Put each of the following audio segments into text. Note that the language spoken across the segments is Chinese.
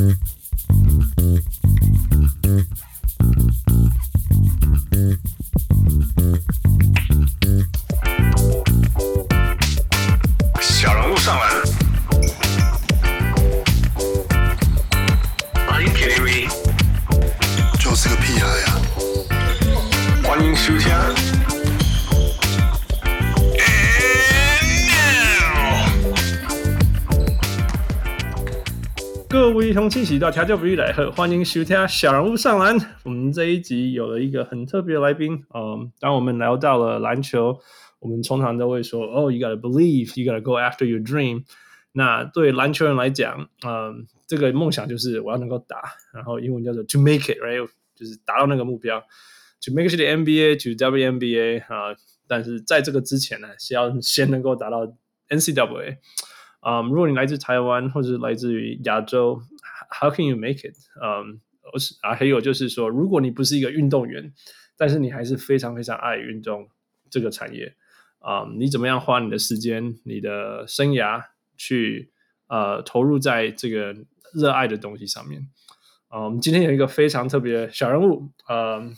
Mm-hmm. 到调教不易来喝欢迎收听小人物上篮。我们这一集有了一个很特别的来宾，嗯，当我们聊到了篮球。我们通常都会说，哦、oh,，you gotta believe, you gotta go after your dream。那对篮球人来讲，嗯，这个梦想就是我要能够打，然后英文叫做 to make it，right，就是达到那个目标，to make it to the NBA, to WNBA 啊。但是在这个之前呢，是要先能够达到 NCAA。嗯，如果你来自台湾或者是来自于亚洲，how can you make it？嗯，啊，还有就是说，如果你不是一个运动员，但是你还是非常非常爱运动这个产业。啊、你怎么样花你的时间、你的生涯去呃投入在这个热爱的东西上面？啊、我们今天有一个非常特别的小人物，呃、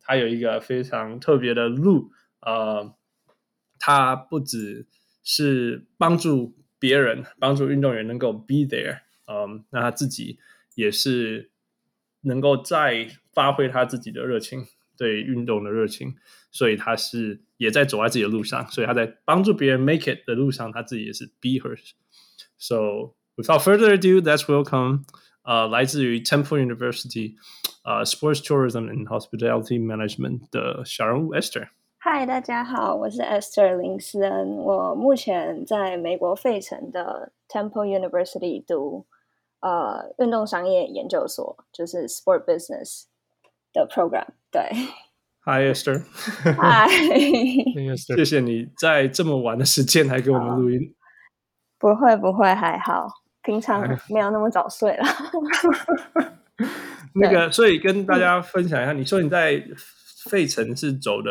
他有一个非常特别的路，呃、他不只是帮助别人、帮助运动员能够 be there，嗯、um,，那他自己也是能够再发挥他自己的热情。对运动的热情，所以他是也在走在自己的路上，所以他在帮助别人 make it 的路上，他自己也是 be hers。So without further ado, let's welcome 呃、uh, 来自于 Temple University 呃、uh, Sports Tourism and Hospitality Management 的小人物 Esther。Hi，大家好，我是 Esther 林思恩，我目前在美国费城的 Temple University 读 呃运动商业研究所，就是 Sport Business。的 program 对，Hi Esther，嗨，Esther，谢谢你在这么晚的时间还给我们录音。不会不会，还好，平常没有那么早睡了。那个，所以跟大家分享一下，你说你在费城是走的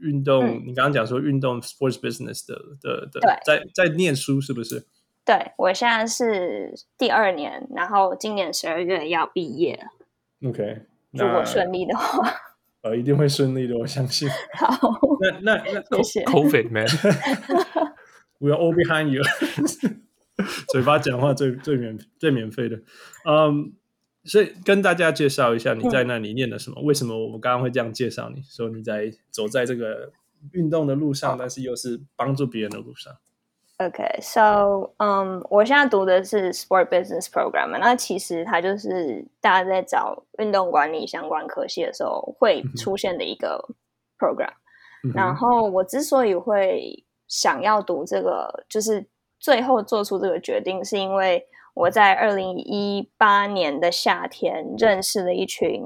运动，嗯、你刚刚讲说运动 sports business 的的的，在在念书是不是？对，我现在是第二年，然后今年十二月要毕业了。OK。如果顺利的话，呃，一定会顺利的，我相信。好，那那那谢谢。COVID man，we are all behind you。嘴巴讲话最最免最免费的，嗯、um,，所以跟大家介绍一下你在那里念的什么？嗯、为什么我们刚刚会这样介绍你？说你在走在这个运动的路上，但是又是帮助别人的路上。OK，so，嗯，我现在读的是 Sport Business Program，那其实它就是大家在找运动管理相关科系的时候会出现的一个 program。嗯、然后我之所以会想要读这个，就是最后做出这个决定，是因为我在二零一八年的夏天认识了一群，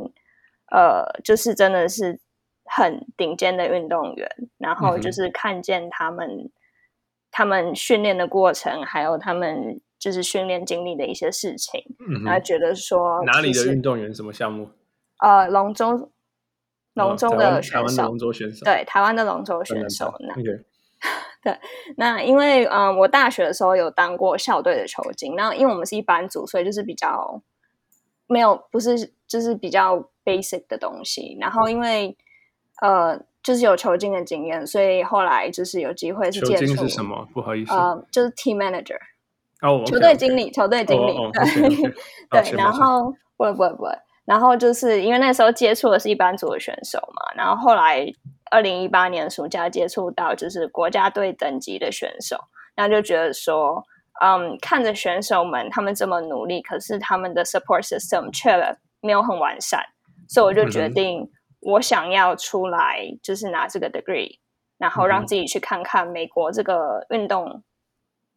呃，就是真的是很顶尖的运动员，然后就是看见他们。他们训练的过程，还有他们就是训练经历的一些事情，嗯、然后觉得说哪里的运动员什么项目？呃，龙舟，龙舟的选手，哦、台湾的龙舟选手，对，台湾的龙舟选手。那 对，那因为嗯、呃，我大学的时候有当过校队的球经，那因为我们是一班组，所以就是比较没有，不是就是比较 basic 的东西。然后因为呃。就是有球经的经验，所以后来就是有机会是接触。球经是什么？不好意思，呃，就是 team manager，哦、oh. 球队经理，球队经理，对然后不会不会不会，然后就是因为那时候接触的是一般组的选手嘛，然后后来二零一八年暑假接触到就是国家队等级的选手，然后就觉得说，嗯，看着选手们他们这么努力，可是他们的 support system 却没有很完善，所以我就决定。我想要出来，就是拿这个 degree，然后让自己去看看美国这个运动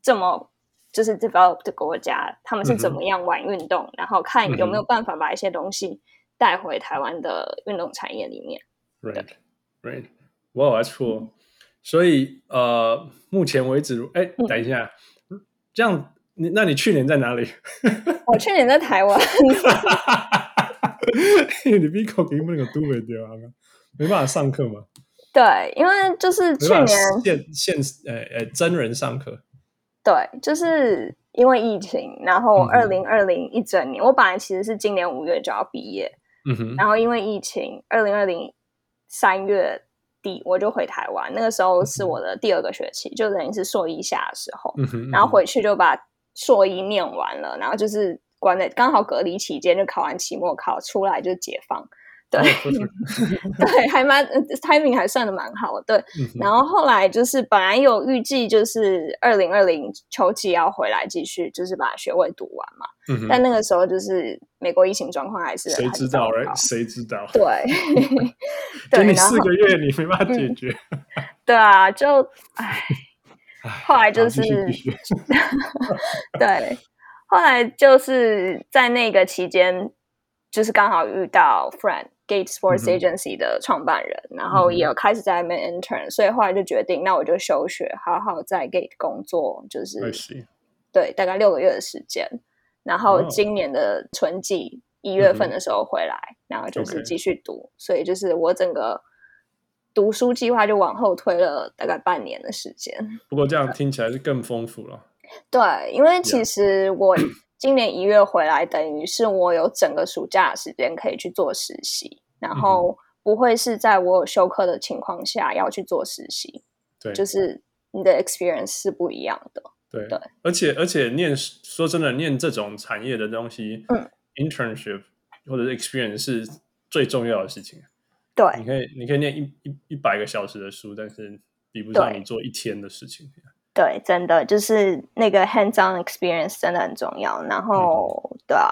这么就是 developed 的国家，他们是怎么样玩运动，嗯、然后看有没有办法把一些东西带回台湾的运动产业里面。Right, right. Wow, that's cool. 所以呃，目前为止，哎，等一下，嗯、这样你那你去年在哪里？我去年在台湾。你比考题目那个都没掉啊，没办法上课嘛？对，因为就是去年现现呃呃真人上课，对，就是因为疫情，然后二零二零一整年，嗯、我本来其实是今年五月就要毕业，嗯哼，然后因为疫情，二零二零三月底我就回台湾，那个时候是我的第二个学期，嗯、就等于是硕一下的时候，嗯哼，然后回去就把硕一念完了，然后就是关在刚好隔离期间就考完期末考出来就解放。对，对，还蛮 timing 还算的蛮好的。对，然后后来就是本来有预计，就是二零二零秋季要回来继续，就是把学位读完嘛。嗯、但那个时候就是美国疫情状况还是谁知道？谁知道？对，给你四个月，你没办法解决。对啊，就唉，后来就是对，后来就是在那个期间，就是刚好遇到 friend。Gate Sports Agency 的创办人，嗯、然后也有开始在那边 intern，、嗯、所以后来就决定，那我就休学，好好在 Gate 工作，就是对，大概六个月的时间。然后今年的春季一月份的时候回来，嗯、然后就是继续读所以就是我整个读书计划就往后推了大概半年的时间。不过这样听起来是更丰富了。对，因为其实我。今年一月回来，等于是我有整个暑假的时间可以去做实习，然后不会是在我有休课的情况下要去做实习。对，就是你的 experience 是不一样的。对对，而且而且念说真的，念这种产业的东西，嗯，internship 或者是 experience 是最重要的事情。对，你可以你可以念一一一百个小时的书，但是比不上你做一天的事情。对，真的就是那个 hands-on experience 真的很重要。然后，嗯、对啊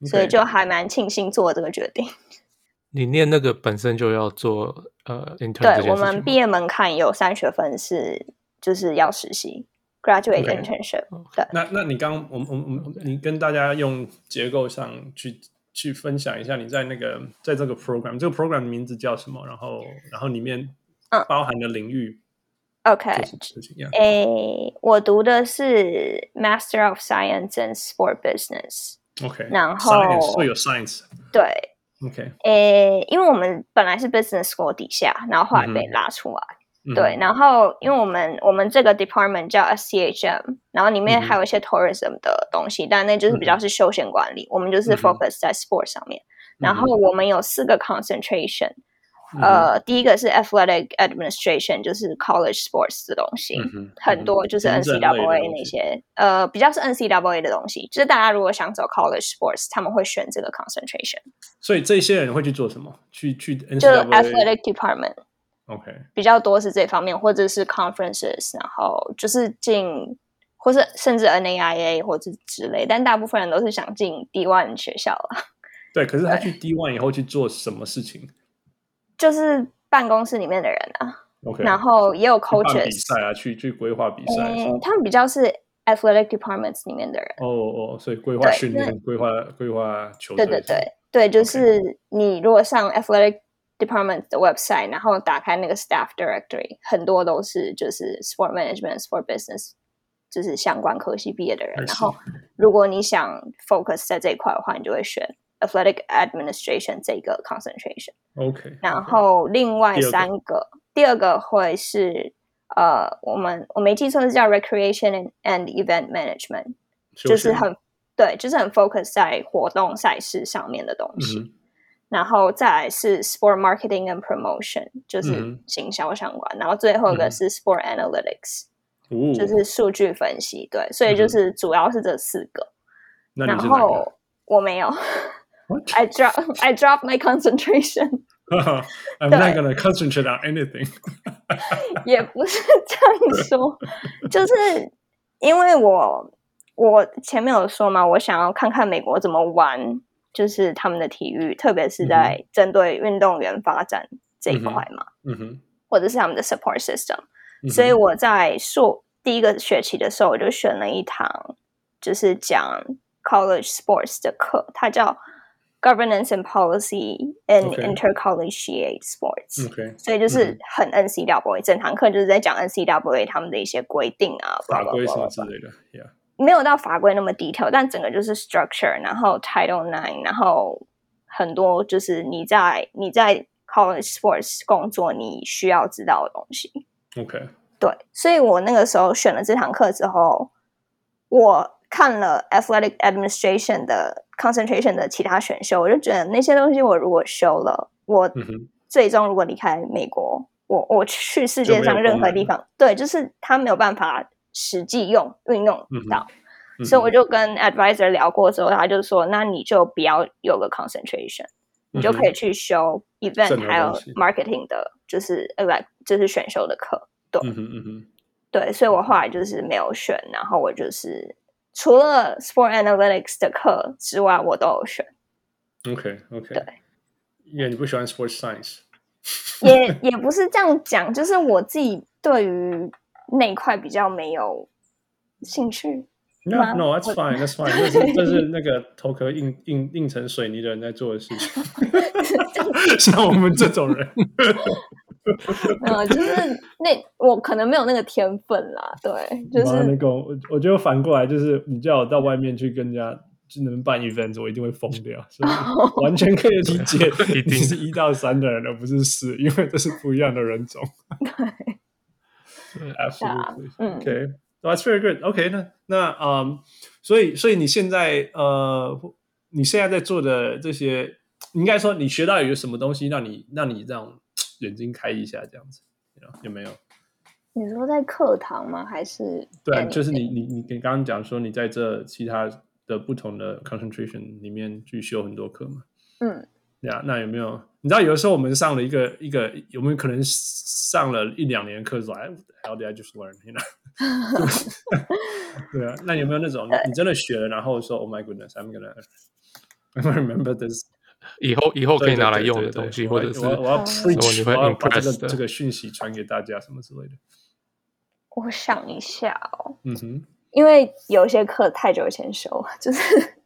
，Okay. 所以就还蛮庆幸做这个决定。你念那个本身就要做呃，intern。对，我们毕业门槛有三学分是就是要实习 graduate internship。Okay. 对，那那你刚我们我们你跟大家用结构上去去分享一下，你在那个在这个 program 这个 program 的名字叫什么？然后然后里面包含的领域。嗯 OK，诶，我读的是 Master of Science and Sport Business。OK，然后会有 Science。对，OK，诶，因为我们本来是 Business School 底下，然后后来被拉出来。对，然后因为我们我们这个 Department 叫 SCHM，然后里面还有一些 Tourism 的东西，但那就是比较是休闲管理。我们就是 Focus 在 Sport 上面。然后我们有四个 Concentration。呃，第一个是 athletic administration，就是 college sports 的东西，很多就是 NCAA 那些，呃，比较是 NCAA 的东西，就是大家如果想走 college sports，他们会选这个 concentration。所以这些人会去做什么？去去 NCAA？就 athletic department，OK，比较多是这方面，或者是 conferences，然后就是进，或是甚至 NAIA 或者之类，但大部分人都是想进 D1 学校了。对，可是他去 D1 以后去做什么事情？就是办公室里面的人啊，Okay. 然后也有 coaches 比赛啊，去去规划比赛。嗯，他们比较是 athletic departments 里面的人。哦哦，所以规划训练、规划规划球队。对对对对，就是你如果上 athletic department 的 website，然后打开那个 staff directory，很多都是就是 sport management、sport business，就是相关科系毕业的人。然后如果你想 focus 在这一块的话，你就会选。Athletic Administration 这个 concentration，OK，然后另外三个，第二个会是呃，我们我没记错是叫 Recreation and Event Management，就是很对，就是很 focus 在活动赛事上面的东西。然后再来是 Sport Marketing and Promotion，就是行销相关。然后最后一个是 Sport Analytics，就是数据分析。对，所以就是主要是这四个。然后我没有。What? I drop I drop my concentration. I'm not gonna concentrate on anything. 也不是这样说，就是因为我我前面有说嘛，我想要看看美国怎么玩，就是他们的体育，特别是在针对运动员发展这一块嘛，嗯哼，或者是他们的 support system。所以我在硕第一个学期的时候，我就选了一堂就是讲 college sports 的课，它叫。 Governance and policy and intercollegiate sports，所以就是很 NCAA，整堂课就是在讲 NCAA 他们的一些规定啊，法规什么之类的，没有到法规那么 detail，但整个就是 structure，然后 Title Nine，然后很多就是你在你在 college sports 工作你需要知道的东西。OK，对，所以我那个时候选了这堂课之后。我看了 athletic administration 的 concentration 的其他选修，我就觉得那些东西我如果修了，我最终如果离开美国，我我去世界上任何地方，对，就是他没有办法实际用运用到。所以我就跟 advisor 聊过之后，他就说：“那你就不要有个 concentration，你就可以去修 event 还有 marketing 的，就是呃，like 就是选修的课。”对，对，所以我后来就是没有选，然后我就是除了 sport analytics 的课之外，我都有选。OK OK，对，因为你不喜欢 sports science，也也不是这样讲，就是我自己对于那一块比较没有兴趣。No, no, that's fine, that's fine。这是这是那个头壳硬硬硬成水泥的人在做的事情，像我们这种人。呃，就是那我可能没有那个天分啦，对，就是那个我我觉得反过来就是你叫我到外面去跟人家就能办 event，我一定会疯掉，所以 完全可以理解，一定是一到三的人，而不是四，因为这是不一样的人种。对，absolutely，嗯，OK。That's very good. OK，那那嗯，um, 所以所以你现在呃，你现在在做的这些，应该说你学到有什么东西让你让你让眼睛开一下这样子 know, 有没有？你说在课堂吗？还是？对，就是你你你你刚刚讲说你在这其他的不同的 concentration 里面去修很多课嘛？嗯。呀那有没有？你知道，有的时候我们上了一个一个，有没有可能上了一两年课，说哎，How did I just learn？You know? 对啊，那有没有那种 你真的学了，然后说 Oh my goodness，I'm gonna I'm gonna remember this，以后以后可以拿来用的东西，或者是我要 preach，我要把这个这个讯息传给大家，什么之类的。我想一下哦，嗯哼，因为有些课太久以前修，就是。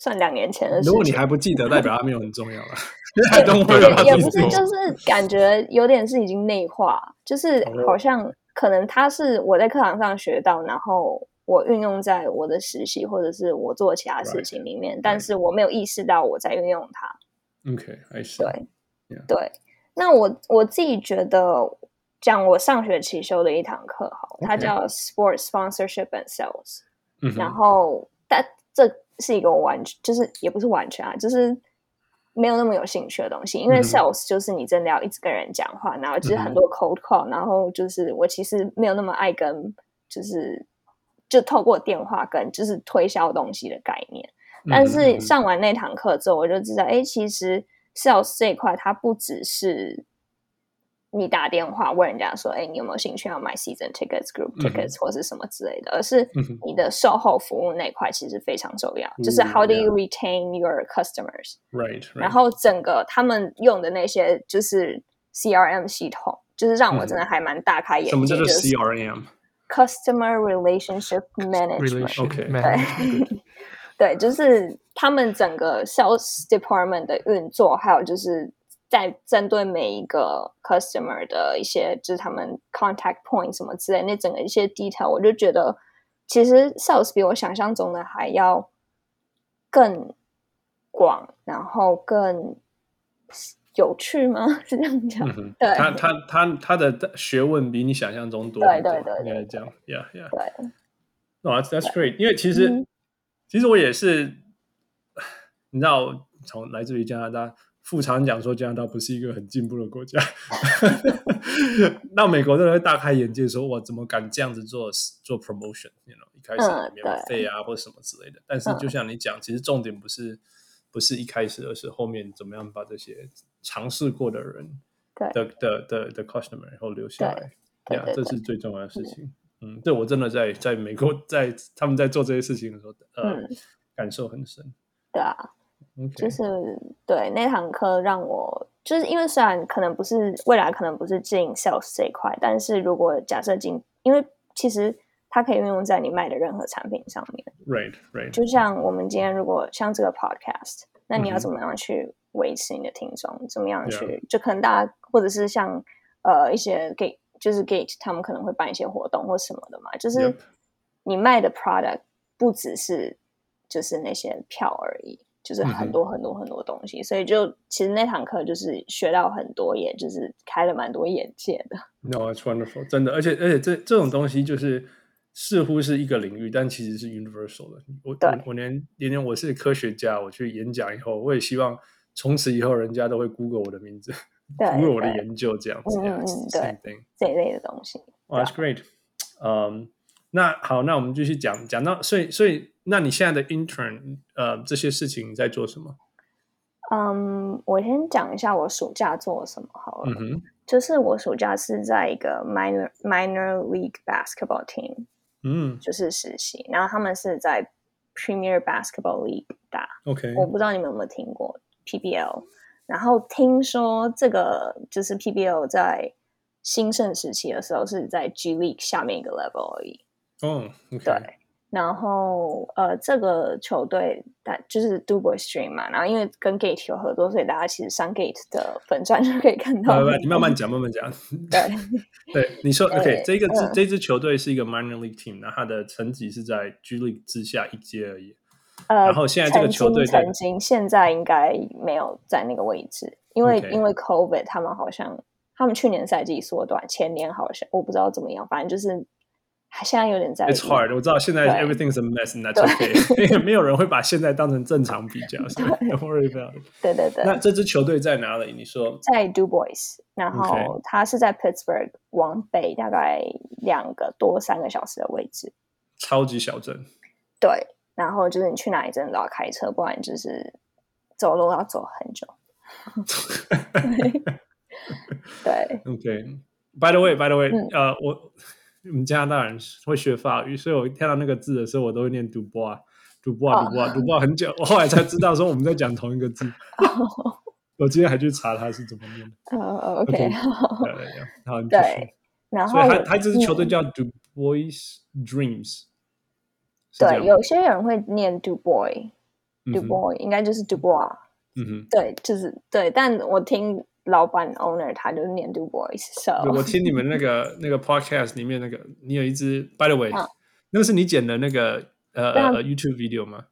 算两年前的事。如果你还不记得，代表它没有很重要了。也不是，就是感觉有点是已经内化，就是好像可能他是我在课堂上学到，然后我运用在我的实习或者是我做其他事情里面，但是我没有意识到我在运用它。OK，I see。对对，那我我自己觉得讲我上学期修的一堂课，好，它叫 Sports Sponsorship and Sales。然后但这。是一个完全就是也不是完全啊，就是没有那么有兴趣的东西。因为 sales 就是你真的要一直跟人讲话，然后就是很多 cold call，然后就是我其实没有那么爱跟，就是就透过电话跟就是推销东西的概念。但是上完那堂课之后，我就知道，哎，其实 sales 这一块它不只是。你打电话问人家说：“哎，你有没有兴趣要买 season tickets、group tickets 或是什么之类的？”而是你的售后服务那块其实非常重要，就是 How do you retain your customers？Right。然后整个他们用的那些就是 CRM 系统，就是让我真的还蛮大开眼界。什么叫做 CRM？Customer Relationship Management。OK。对，对，就是他们整个 sales department 的运作，还有就是。在针对每一个 customer 的一些，就是他们 contact point 什么之类，那整个一些 detail，我就觉得其实 sales 比我想象中的还要更广，然后更有趣吗？是这样讲？嗯、对，他他他他的学问比你想象中多，对对对，应该这样，yeah yeah，对。No, that's that's great，因为其实、嗯、其实我也是，你知道，从来自于加拿大。副常讲说加拿大不是一个很进步的国家，那美国的人会大开眼界，说我怎么敢这样子做做 promotion？You know, 一开始免费啊，或者什么之类的。但是就像你讲，其实重点不是不是一开始，而是后面怎么样把这些尝试过的人的的的的 customer 然后留下来，对呀，这是最重要的事情。嗯，这我真的在在美国，在他们在做这些事情的时候，呃，感受很深。对啊。就是对那堂课让我，就是因为虽然可能不是未来可能不是进 sales 这一块，但是如果假设进，因为其实它可以运用在你卖的任何产品上面。Right, right。就像我们今天如果像这个 podcast，那你要怎么样去维持你的听众？嗯、怎么样去.就可能大家或者是像呃一些 gate，就是 gate，他们可能会办一些活动或什么的嘛。就是你卖的 product 不只是就是那些票而已。就是很多很多很多东西，所以就其实那堂课就是学到很多，也就是开了蛮多眼界的。No, it's wonderful，真的，而且而且这这种东西就是似乎是一个领域，但其实是 universal 的。我我我连连连我是科学家，我去演讲以后，我也希望从此以后人家都会 Google 我的名字，Google 我的研究这样子。嗯嗯，对，这一类的东西。哇，That's great。嗯，那好，那我们继续讲讲到，所以所以，那你现在的 intern，呃，这些事情在做什么？嗯，我先讲一下我暑假做什么好了。嗯哼，就是我暑假是在一个 minor minor league basketball team，嗯，就是实习，然后他们是在 Premier Basketball League 打。OK，我不知道你们有没有听过 PBL，然后听说这个就是 PBL 在兴盛时期的时候是在 G League 下面一个 level 而已。哦.对。然后，呃，这个球队，但就是 DuBois Stream 嘛。然后，因为跟 Gate 有合作，所以大家其实上 Gate 的粉钻就可以看到。你慢慢讲，慢慢讲。对，对，你说 OK，这个这、嗯、这支球队是一个 Minor League Team，然后它的层级是在 G League 之下一阶而已。呃，然后现在这个球队曾经，现在应该没有在那个位置，因为.因为 COVID，他们好像他们去年赛季缩短，前年好像我不知道怎么样，反正就是。现在有点在。It's hard，我知道现在 everything's a mess，and that's okay。因为没有人会把现在当成正常比较，don't worry about it。对对对。那这支球队在哪里？你说在 DuBois，然后他是在 Pittsburgh 往北大概两个多三个小时的位置。超级小镇。对，然后就是你去哪里真的都要开车，不然就是走路要走很久。对。OK。By the way，By the way，呃，我。我们加拿大人会学法语，所以我看到那个字的时候，我都会念 Dubois，Dubois，Dubois，Dubois 很久，我后来才知道说我们在讲同一个字。我今天还去查他是怎么念的。哦，OK，好，对，然后他他这支球队叫 Dubois Dreams。对，有些人会念 Dubois，Dubois 应该就是 Dubois。嗯哼，对，就是对，但我听。老板 owner 他就是念 DuBois，so 我听你们那个 那个 podcast 里面那个，你有一支，by the way，、啊、那个是你剪的那个呃呃 YouTube video 吗？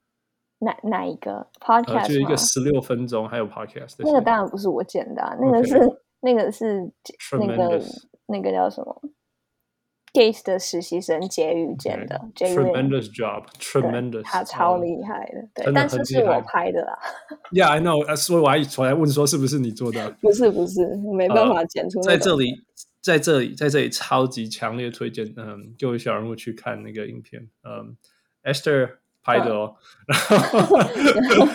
哪哪一个 podcast？、呃、就一个十六分钟，还有 podcast。那个当然不是我剪的、啊，那个是.那个是那个那个叫什么？Gate 的实习生杰宇剪的，Tremendous job，Tremendous，他超厉害的，对，但是是我拍的啦。Yeah，I know，所以我还我还问说是不是你做的？不是不是，我没办法剪出、那个呃。在这里，在这里，在这里，超级强烈推荐，嗯，各位小人物去看那个影片，嗯，Esther 拍的哦，然后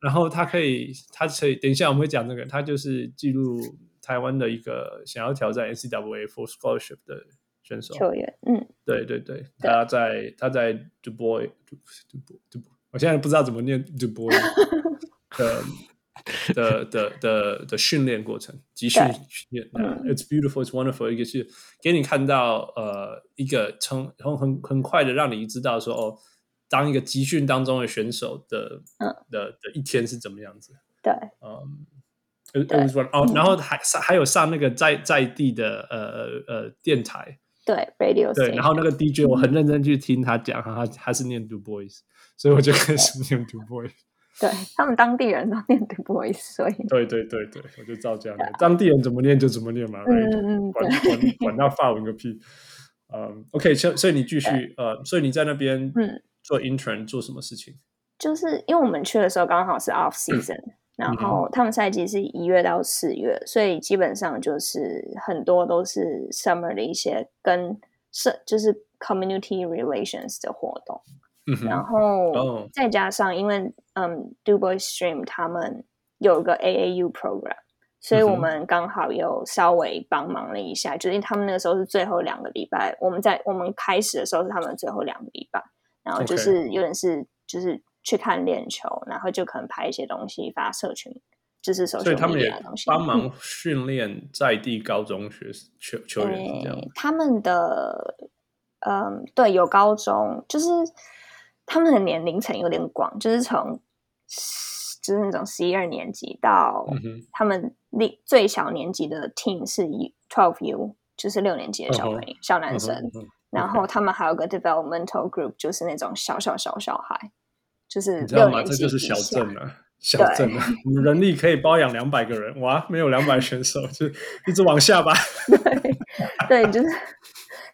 然后他可以，他可以，等一下我们会讲这个，他就是记录台湾的一个想要挑战 NCAA Full Scholarship 的。选手。球员，嗯，对对对，他在他在 DuBois，DuBois，DuBois，我现在不知道怎么念 DuBois 的的的的的训练过程，集训训练，It's beautiful，It's wonderful，一个是给你看到呃一个从从很很快的让你知道说哦，当一个集训当中的选手的嗯。的的一天是怎么样子，对，嗯。哦，然后还上还有上那个在在地的呃呃电台。对，radio 对，然后那个 DJ 我很认真去听他讲，他他是念 DuBois，所以我就开始念 DuBois。对，他们当地人都念 DuBois，所以对对对对，我就照这样念，当地人怎么念就怎么念嘛，嗯嗯，管管管他法文个屁。嗯，OK，所所以你继续呃，所以你在那边嗯做 intern 做什么事情？就是因为我们去的时候刚好是 off season。然后他们赛季是一月到四月，所以基本上就是很多都是 summer 的一些跟社就是 community relations 的活动。嗯、然后再加上因为嗯 DuBois Stream 他们有个 AAU program，所以我们刚好有稍微帮忙了一下。嗯、就是因为他们那个时候是最后两个礼拜，我们在我们开始的时候是他们最后两个礼拜，然后就是有点是就是。去看练球，然后就可能拍一些东西发社群，就是。所以他们也帮忙 训练在地高中学生球球员这样、欸。他们的嗯，对，有高中，就是他们的年龄层有点广，就是从就是那种十一二年级到他们最小年级的 team 是 twelve U，就是六年级的小朋友、uh -huh. 小男生。Uh -huh. 然后他们还有个 developmental group，就是那种小小小小孩。就是你知道吗？这就是小镇啊，小镇啊，我们人力可以包养两百个人，哇，没有两百选手，就一直往下吧。对，对，就是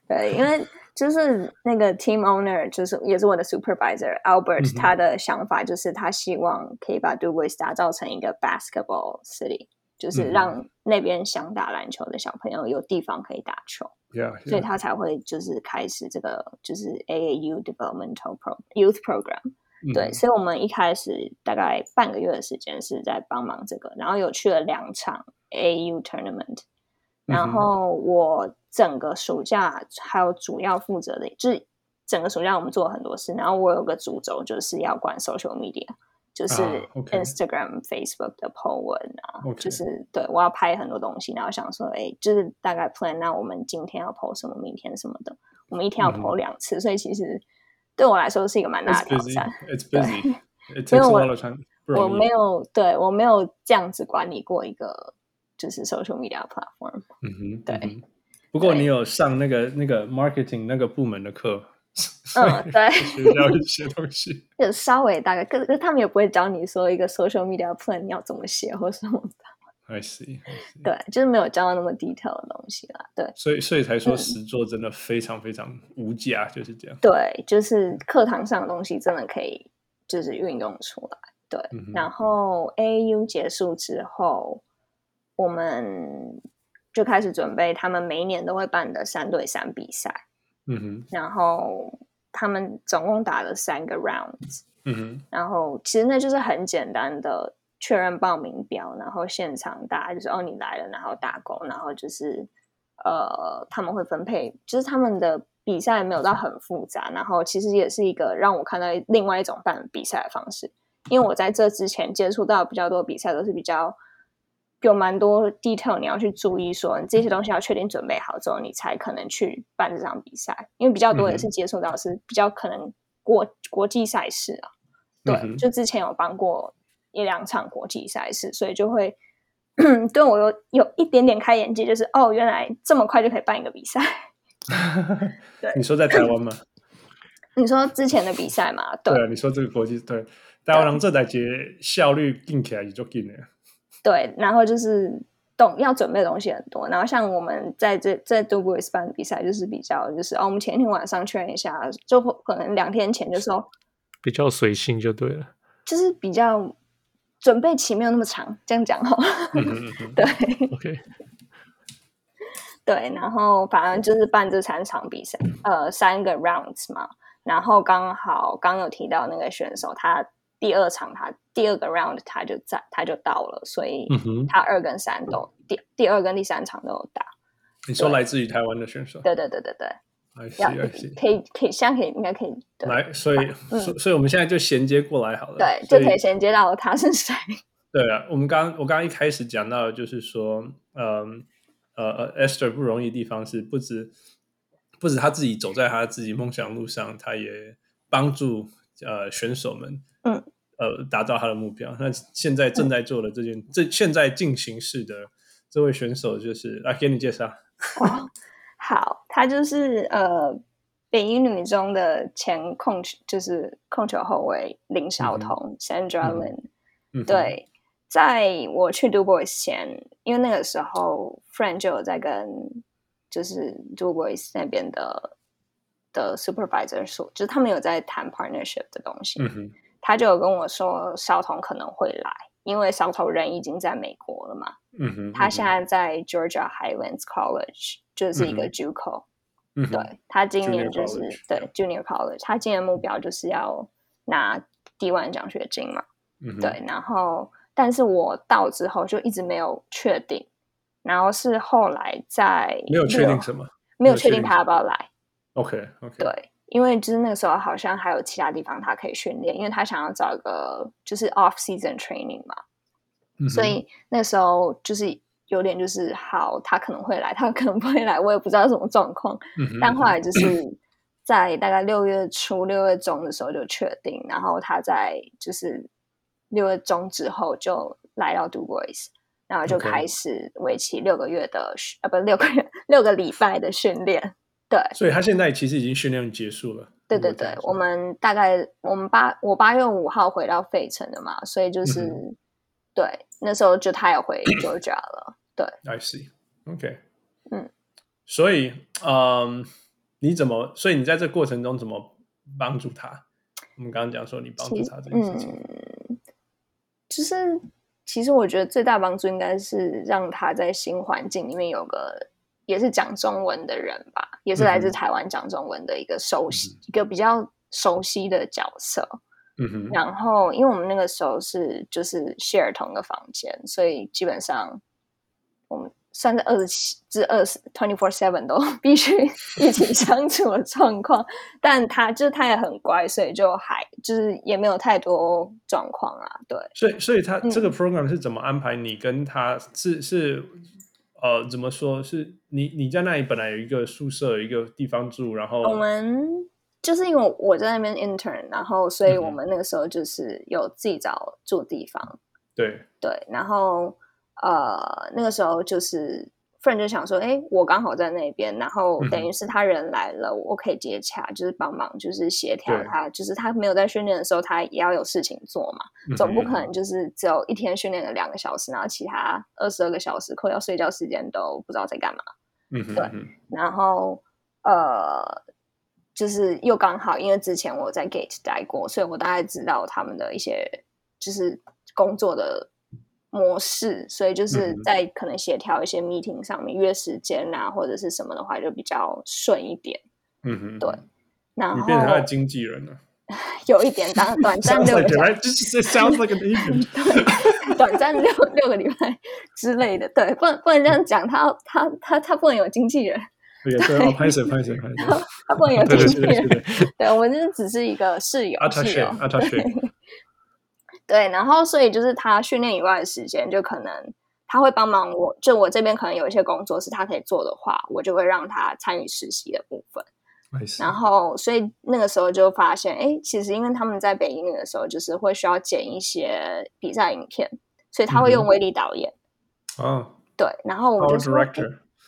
对，因为就是那个 team owner，就是也是我的 supervisor Albert，、嗯、他的想法就是他希望可以把 DuBois 打造成一个 basketball city，就是让那边想打篮球的小朋友有地方可以打球。Yeah, yeah. 所以他才会就是开始这个就是 AAU developmental pro youth program。对，所以我们一开始大概半个月的时间是在帮忙这个，然后有去了两场 AAU tournament。然后我整个暑假还有主要负责的，就是整个暑假我们做了很多事。然后我有个主轴，就是要管 social media，就是 Instagram、Facebook 的 po 文啊，就是对我要拍很多东西。然后想说，哎，就是大概 plan，那我们今天要 po 什么，明天什么的，我们一天要 po 两次。所以其实对我来说是一个蛮大的挑战。It's busy. 因为我我没有对我没有这样子管理过一个。就是 social media platform，嗯哼，对。嗯、不过你有上那个那个 marketing 那个部门的课，嗯，对，学到一些东西。就稍微大概，可是他们也不会教你说一个 social media plan 你要怎么写或什么的。I see, I see. 对，就是没有教到那么 detail 的东西啦。对，所以所以才说实作真的非常非常无价，嗯、就是这样。对，就是课堂上的东西真的可以就是运用出来。对，嗯、然后 AAU 结束之后。我们就开始准备他们每一年都会办的三对三比赛，嗯哼，然后他们总共打了三个 rounds，嗯哼，然后其实那就是很简单的确认报名表，然后现场大家就是哦你来了，然后打勾，然后就是呃他们会分配，就是他们的比赛没有到很复杂，然后其实也是一个让我看到另外一种办比赛的方式，因为我在这之前接触到比较多比赛都是比较。有蛮多 detail 你要去注意，说你这些东西要确定准备好之后，你才可能去办这场比赛。因为比较多也是接触到是比较可能国、嗯、国际赛事啊，对，嗯、就之前有帮过一两场国际赛事，所以就会对我有有一点点开眼界，就是哦，原来这么快就可以办一个比赛。对，你说在台湾吗？你说之前的比赛嘛？对，对啊，你说这个国际对台湾人这台节效率定起来也就定了。对，然后就是懂要准备的东西很多，然后像我们在这在 DuBois 办比赛，就是比较就是哦，我们前一天晚上确认一下，就可能两天前就说比较随性就对了，就是比较准备期没有那么长，这样讲哈，嗯嗯嗯 对，OK，对，然后反正就是办这三场比赛，呃，三个 rounds 嘛，然后刚好刚有提到那个选手他。第二场他第二个 round 他就在他就到了，所以他二跟三都、嗯、第第二跟第三场都有打。你说来自于台湾的选手？对对对对对。可以可以，现在可以应该可以来，所以、嗯、所以我们现在就衔接过来好了。对，就可以衔接到他是谁。对啊，我们刚我刚刚一开始讲到的就是说，嗯呃呃，Esther 不容易的地方是不止不止他自己走在他自己梦想路上，他也帮助呃选手们。嗯，呃，达到他的目标。那现在正在做的这件，嗯、这现在进行式的这位选手，就是来给你介绍。哦，好，他就是呃，北一女中的前控球，就是控球后卫林晓彤 Sandra Lin。嗯，对，在我去 DuBois 前，因为那个时候 Friend 就有在跟就是 DuBois 那边的的 supervisor 说，就是他们有在谈 partnership 的东西。嗯他就有跟我说，小童可能会来，因为小头人已经在美国了嘛。嗯哼，他现在在 Georgia Highlands College，就是一个 JUCO。嗯，对，他今年就是 Junior 对 Junior College，他今年目标就是要拿 D1 奖学金嘛。嗯，对，然后但是我到之后就一直没有确定，然后是后来在没有确定什么，没有确定他要不要来。OK OK，对。因为就是那个时候好像还有其他地方他可以训练，因为他想要找一个就是 off season training 嘛，嗯、所以那时候就是有点就是好，他可能会来，他可能不会来，我也不知道什么状况。嗯、但后来就是在大概六月初、六月中的时候就确定，然后他在就是六月中之后就来到 DuBois，然后就开始为期六个月的 Okay. 啊，不是六个月，六个礼拜的训练。对，所以他现在其实已经训练结束了。对对对，我们大概我们八我八月五号回到费城的嘛，所以就是、嗯、对那时候就他也回 Georgia 了。对，I see，OK. 嗯，所以嗯，你怎么？所以你在这过程中怎么帮助他？我们刚刚讲说你帮助他这件事情，嗯，就是其实我觉得最大帮助应该是让他在新环境里面有个也是讲中文的人吧，也是来自台湾讲中文的一个熟悉、嗯、一个比较熟悉的角色。嗯哼。然后，因为我们那个时候是就是 share 同一个房间，所以基本上我们。算是二十七至二十 twenty four seven 都必须一起相处的状况，但他就是他也很乖，所以就还就是也没有太多状况啊。对，所以所以他这个 program 是怎么安排？你跟他是、嗯、是呃怎么说？是你你在那里本来有一个宿舍，有一个地方住，然后我们就是因为我在那边 intern，然后所以我们那个时候就是有自己找住地方。嗯、对对，然后。呃，那个时候就是 friend 就想说，哎，我刚好在那边，然后等于是他人来了，嗯、我可以接洽，就是帮忙，就是协调他，就是他没有在训练的时候，他也要有事情做嘛，嗯、总不可能就是只有一天训练了两个小时，然后其他二十二个小时扣掉睡觉时间都不知道在干嘛。嗯哼，对，然后呃，就是又刚好，因为之前我在 Gate 待过，所以我大概知道他们的一些就是工作的。模式，所以就是在可能协调一些 meeting 上面、嗯、约时间啊，或者是什么的话，就比较顺一点。嗯哼，对。然后你变成他的经纪人了，有一点当短暂六个礼拜，就是。对，短暂六六个礼拜之类的，对，不能不能这样讲，他他他他不能有经纪人。对对，拍谁拍谁拍谁，他不能有经纪人。对，我们就是只是一个室友，室友。对，然后所以就是他训练以外的时间，就可能他会帮忙我，就我这边可能有一些工作是他可以做的话，我就会让他参与实习的部分。然后，所以那个时候就发现，哎，其实因为他们在北一女的时候，就是会需要剪一些比赛影片，所以他会用威力导演。哦，对，然后我们就说，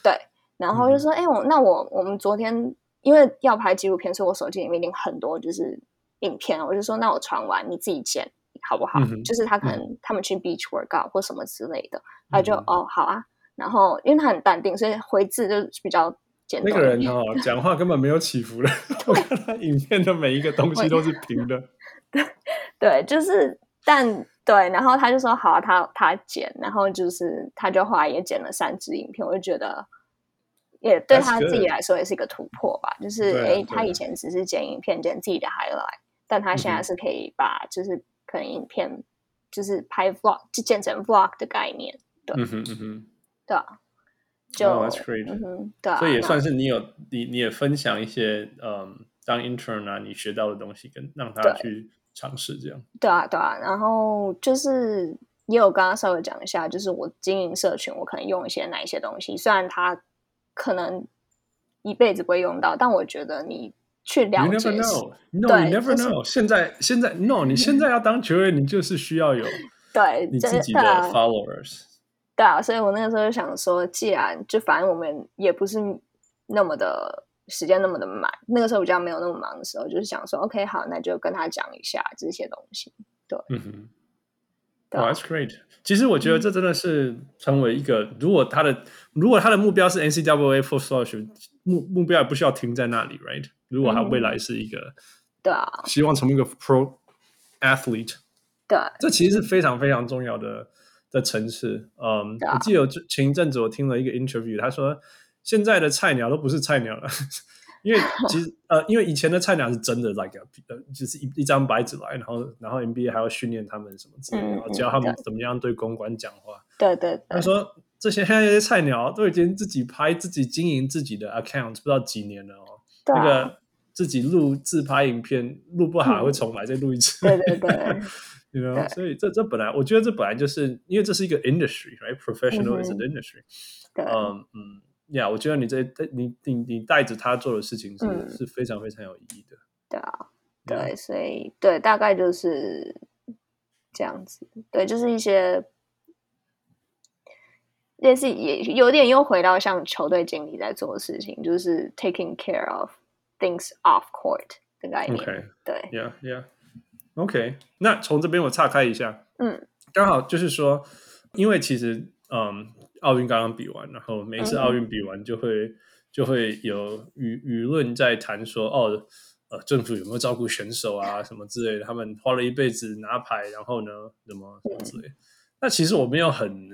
对，然后就说，哎，我那我我们昨天因为要拍纪录片，所以我手机里面一定很多就是影片，我就说，那我传完你自己剪。好不好？嗯、就是他可能他们去 beach workout 或什么之类的，他、嗯、就哦好啊。然后因为他很淡定，所以回字就比较简单。那个人哦，讲话根本没有起伏的。我看他影片的每一个东西都是平的。对对，就是但对，然后他就说好啊，他他剪，然后就是他就后来也剪了三支影片，我就觉得也对他自己来说也是一个突破吧。就是哎，他以前只是剪影片剪自己的 highlight，但他现在是可以把就是。可能影片就是拍 vlog，就剪成 vlog 的概念，对，嗯哼嗯哼，对啊，就、oh, that's great. 嗯哼，对啊，所以也算是你有你你也分享一些嗯，当 intern 啊，你学到的东西，跟让他去尝试这样，对啊对啊，然后就是也有刚刚稍微讲一下，就是我经营社群，我可能用一些哪一些东西，虽然他可能一辈子不会用到，但我觉得你。去了解 you never know. No, you never know. 现在现在 No，你现在要当球员，你就是需要有 对你自己的 followers。对啊，所以我那个时候就想说，既然就反正我们也不是那么的时间那么的满，那个时候比较没有那么忙的时候，就是想说，OK，好，那就跟他讲一下这些东西。对，嗯哼。Oh, that's great. 其实我觉得这真的是成为一个，嗯、如果他的如果他的目标是 NCAA for scholarship，目目标也不需要停在那里，right？如果他未来是一个，嗯、对啊，希望成为一个 Pro Athlete，对，这其实是非常非常重要的的层次。嗯，啊、我记得前一阵子我听了一个 interview，他说现在的菜鸟都不是菜鸟了。因为其实 呃，因为以前的菜鸟是真的，like 呃，就是一一张白纸来，然后然后 NBA 还要训练他们什么之类的，然后教他们怎么样对公关讲话。对对对。他说这些现在 这些菜鸟都已经自己拍、自己经营自己的 account，不知道几年了哦。对。那个自己录自拍影片，录不好还会重来再录一次。对对对。You know，所以这这本来我觉得这本来就是因为这是一个 industry，right？Professional is an industry。对。嗯嗯。呀，yeah, 我觉得你这你你你带着他做的事情是、嗯、是非常非常有意义的。对啊，对.所以对，大概就是这样子。对，就是一些类似也有点又回到像球队经理在做的事情，就是 taking care of things off court 的概念。Okay. 对，Yeah, Yeah. OK，那从这边我岔开一下，嗯，刚好就是说，因为其实嗯。奥运刚刚比完，然后每一次奥运比完就会就会有舆舆论在谈说，哦，呃，政府有没有照顾选手啊，什么之类的？他们花了一辈子拿牌，然后呢，什么什么之类的。那其实我没有很。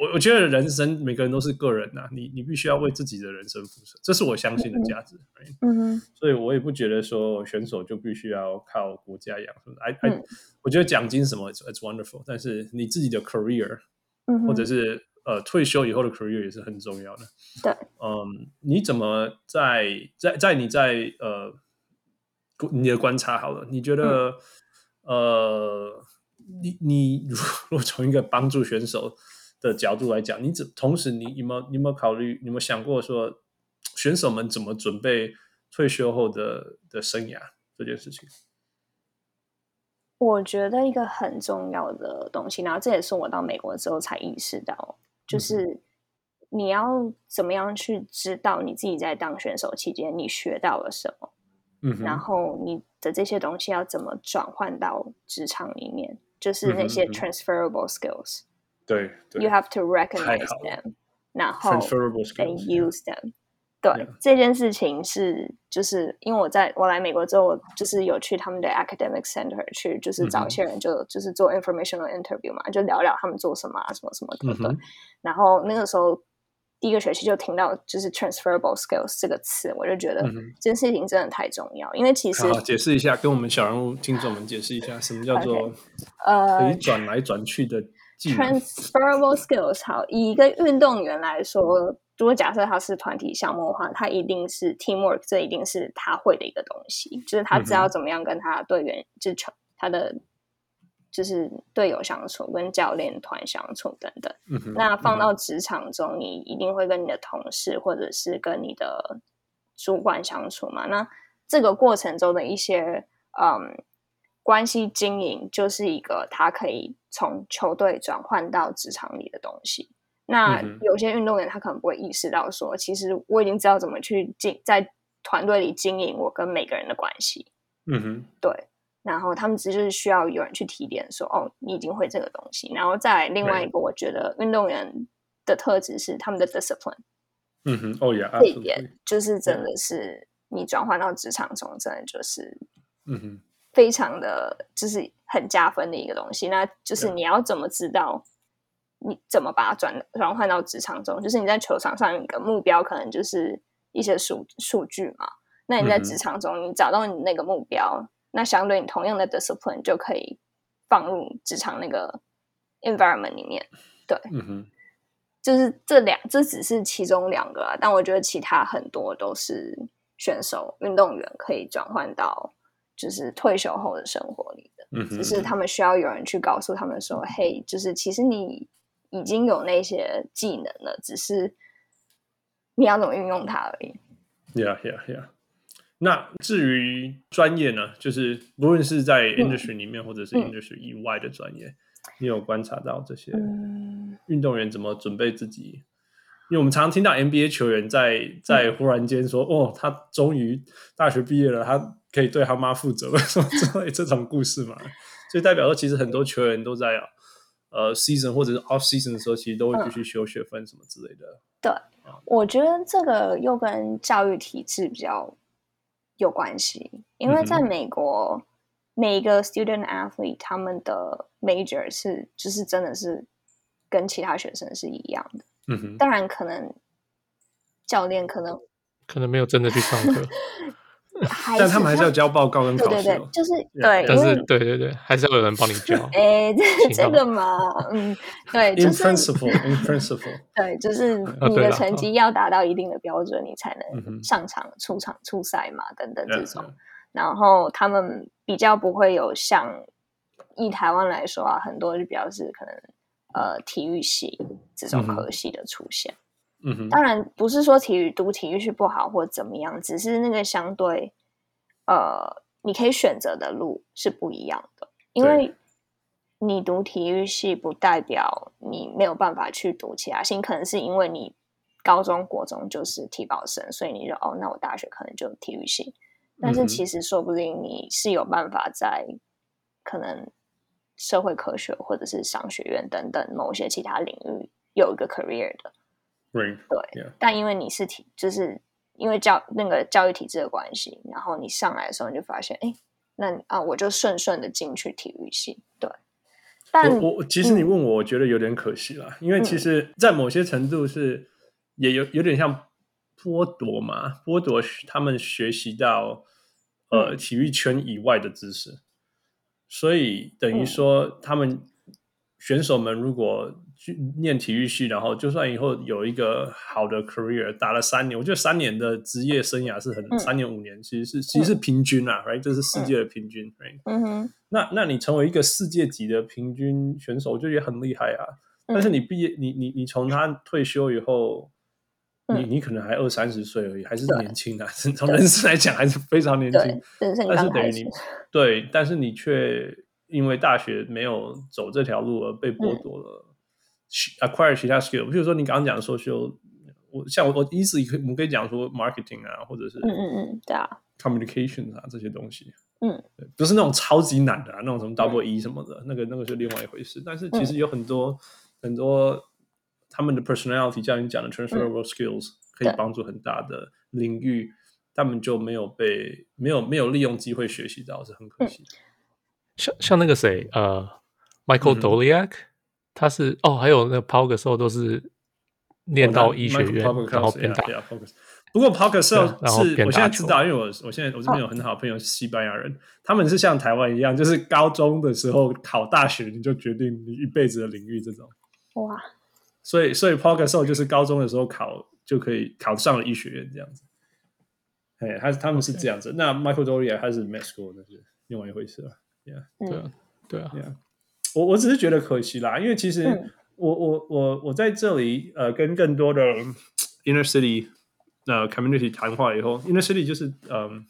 我我觉得人生每个人都是个人呐、啊，你你必须要为自己的人生负责，这是我相信的价值。嗯哼，所以我也不觉得说选手就必须要靠国家养。哎哎、嗯，我觉得奖金什么，it's, it's wonderful，但是你自己的 career，、嗯、或者是呃退休以后的 career 也是很重要的。对，嗯，你怎么在在在你在呃你的观察好了，你觉得、嗯、呃你你 如果从一个帮助选手的角度来讲，你怎同时你有没有你有没有考虑，你有没有想过说选手们怎么准备退休后的的生涯这件事情？我觉得一个很重要的东西，然后这也是我到美国之后才意识到，就是你要怎么样去知道你自己在当选手期间你学到了什么，嗯，然后你的这些东西要怎么转换到职场里面，就是那些 transferable skills。对，，You have to recognize them，然后 and use them。对，yeah. 这件事情是就是因为我在我来美国之后，我就是有去他们的 academic center 去，就是找一些人就、嗯、就是做 informational interview 嘛，就聊聊他们做什么啊，什么什么的。对、嗯，然后那个时候第一个学期就听到就是 transferable skills 这个词，我就觉得这件事情真的太重要，因为其实好解释一下，跟我们小人物听众们解释一下，什么叫做呃可以转来转去的。Uh, Transferable skills，好，以一个运动员来说，如果假设他是团体项目的话，他一定是 teamwork，这一定是他会的一个东西，就是他知道怎么样跟他队员，嗯、就是他的就是队友相处，跟教练团相处等等。嗯、那放到职场中、嗯，你一定会跟你的同事或者是跟你的主管相处嘛？那这个过程中的一些嗯。关系经营就是一个他可以从球队转换到职场里的东西。那有些运动员他可能不会意识到说，其实我已经知道怎么去经在团队里经营我跟每个人的关系。嗯哼，对。然后他们只是需要有人去提点说，哦，你已经会这个东西。然后再另外一个，我觉得运动员的特质是他们的 discipline。嗯哼，哦呀，这一点就是真的是你转换到职场中，真的就是，嗯哼。非常的就是很加分的一个东西，那就是你要怎么知道你怎么把它转转换到职场中？就是你在球场上一个目标可能就是一些数数据嘛，那你在职场中你找到你那个目标，嗯、那相对你同样的 discipline 就可以放入职场那个 environment 里面。对，嗯哼，就是这两这只是其中两个啊，但我觉得其他很多都是选手运动员可以转换到。就是退休后的生活里的，嗯，只是他们需要有人去告诉他们说：“嘿，就是其实你已经有那些技能了，只是你要怎么运用它而已。” Yeah, yeah, yeah. 那至于专业呢？就是无论是在 industry 里面，嗯，或者是 industry 以外的专业，嗯，你有观察到这些运动员怎么准备自己？因为我们常常听到 NBA 球员在在忽然间说：“嗯、哦，他终于大学毕业了，他可以对他妈负责了。”什么之类这种故事嘛，所以代表说，其实很多球员都在呃 season 或者是 off season 的时候，其实都会继续修学分什么之类的。嗯、对、嗯，我觉得这个又跟教育体制比较有关系，因为在美国，嗯、每一个 student athlete 他们的 major 是就是真的是跟其他学生是一样的。嗯哼，当然可能教练可能可能没有真的去上课，但他们还是要交报告跟考试。对对对，就是对，但是对对对，还是要有人帮你交。哎，这个嘛，嗯，对，就是 in principle，in principle，对，就是你的成绩要达到一定的标准，你才能上场、出场、出赛嘛，等等这种。然后他们比较不会有像以台湾来说啊，很多就比较是可能。呃，体育系这种科系的出现，嗯哼，当然不是说体育读体育系不好或怎么样，只是那个相对，呃，你可以选择的路是不一样的。因为你读体育系不代表你没有办法去读其他系，可能是因为你高中国中就是体保生，所以你就哦，那我大学可能就体育系。但是其实说不定你是有办法在可能。社会科学或者是商学院等等某些其他领域有一个 career 的，Right. 对 Yeah. 但因为你是体，就是因为教那个教育体制的关系，然后你上来的时候你就发现，哎，那啊我就顺顺的进去体育系。对，但我我其实你问我，我觉得有点可惜啦，嗯、因为其实，在某些程度是也有有点像剥夺嘛，剥夺他们学习到呃体育圈以外的知识，所以等于说他们选手们如果去念体育系，然后就算以后有一个好的 career，打了三年，我觉得三年的职业生涯是很、嗯、三年五年，其实是其实是平均啊、嗯、，right，这是世界的平均，right，嗯哼，那那你成为一个世界级的平均选手，我觉得也很厉害啊。嗯、但是你毕业，你你你从他退休以后，嗯、你你可能还二三十岁而已，还是年轻啊，从人生来讲还是非常年轻，但是等于你对，但是你却因为大学没有走这条路而被剥夺了。嗯 acquire 其他 skill，比如说你刚刚讲的 social，我像我我意思，我们可以讲说 marketing 啊，或者是嗯嗯嗯，对啊，communication 啊这些东西，嗯，不是那种超级难的啊，那种什么 double E 什么的，嗯、那个那个是另外一回事。但是其实有很多、嗯、很多他们的 personality，像你讲的 transferable skills，、嗯、可以帮助很大的领域，他们就没有被没有没有利用机会学习到，是很可惜。像像那个谁，呃，Michael Doleac、嗯。他是哦，还有那个 Pau Gasol 都是念到医学院，哦、然后变大。不过 Pau Gasol 是我现在知道，因为我我现在我这边有很好的朋友是西班牙人，哦、他们是像台湾一样，就是高中的时候考大学，你就决定你一辈子的领域这种。哇！所以所以 Pau Gasol 就是高中的时候考就可以考上了医学院这样子。哎，他他们是这样子。那 Michael Doria 他是 Med School，那是另外一回事了。Yeah，、嗯、对啊，对啊。Yeah. 我我只是觉得可惜啦，因为其实我、嗯、我我我在这里呃跟更多的 inner city 呃 community 谈话以后，inner city 就是嗯，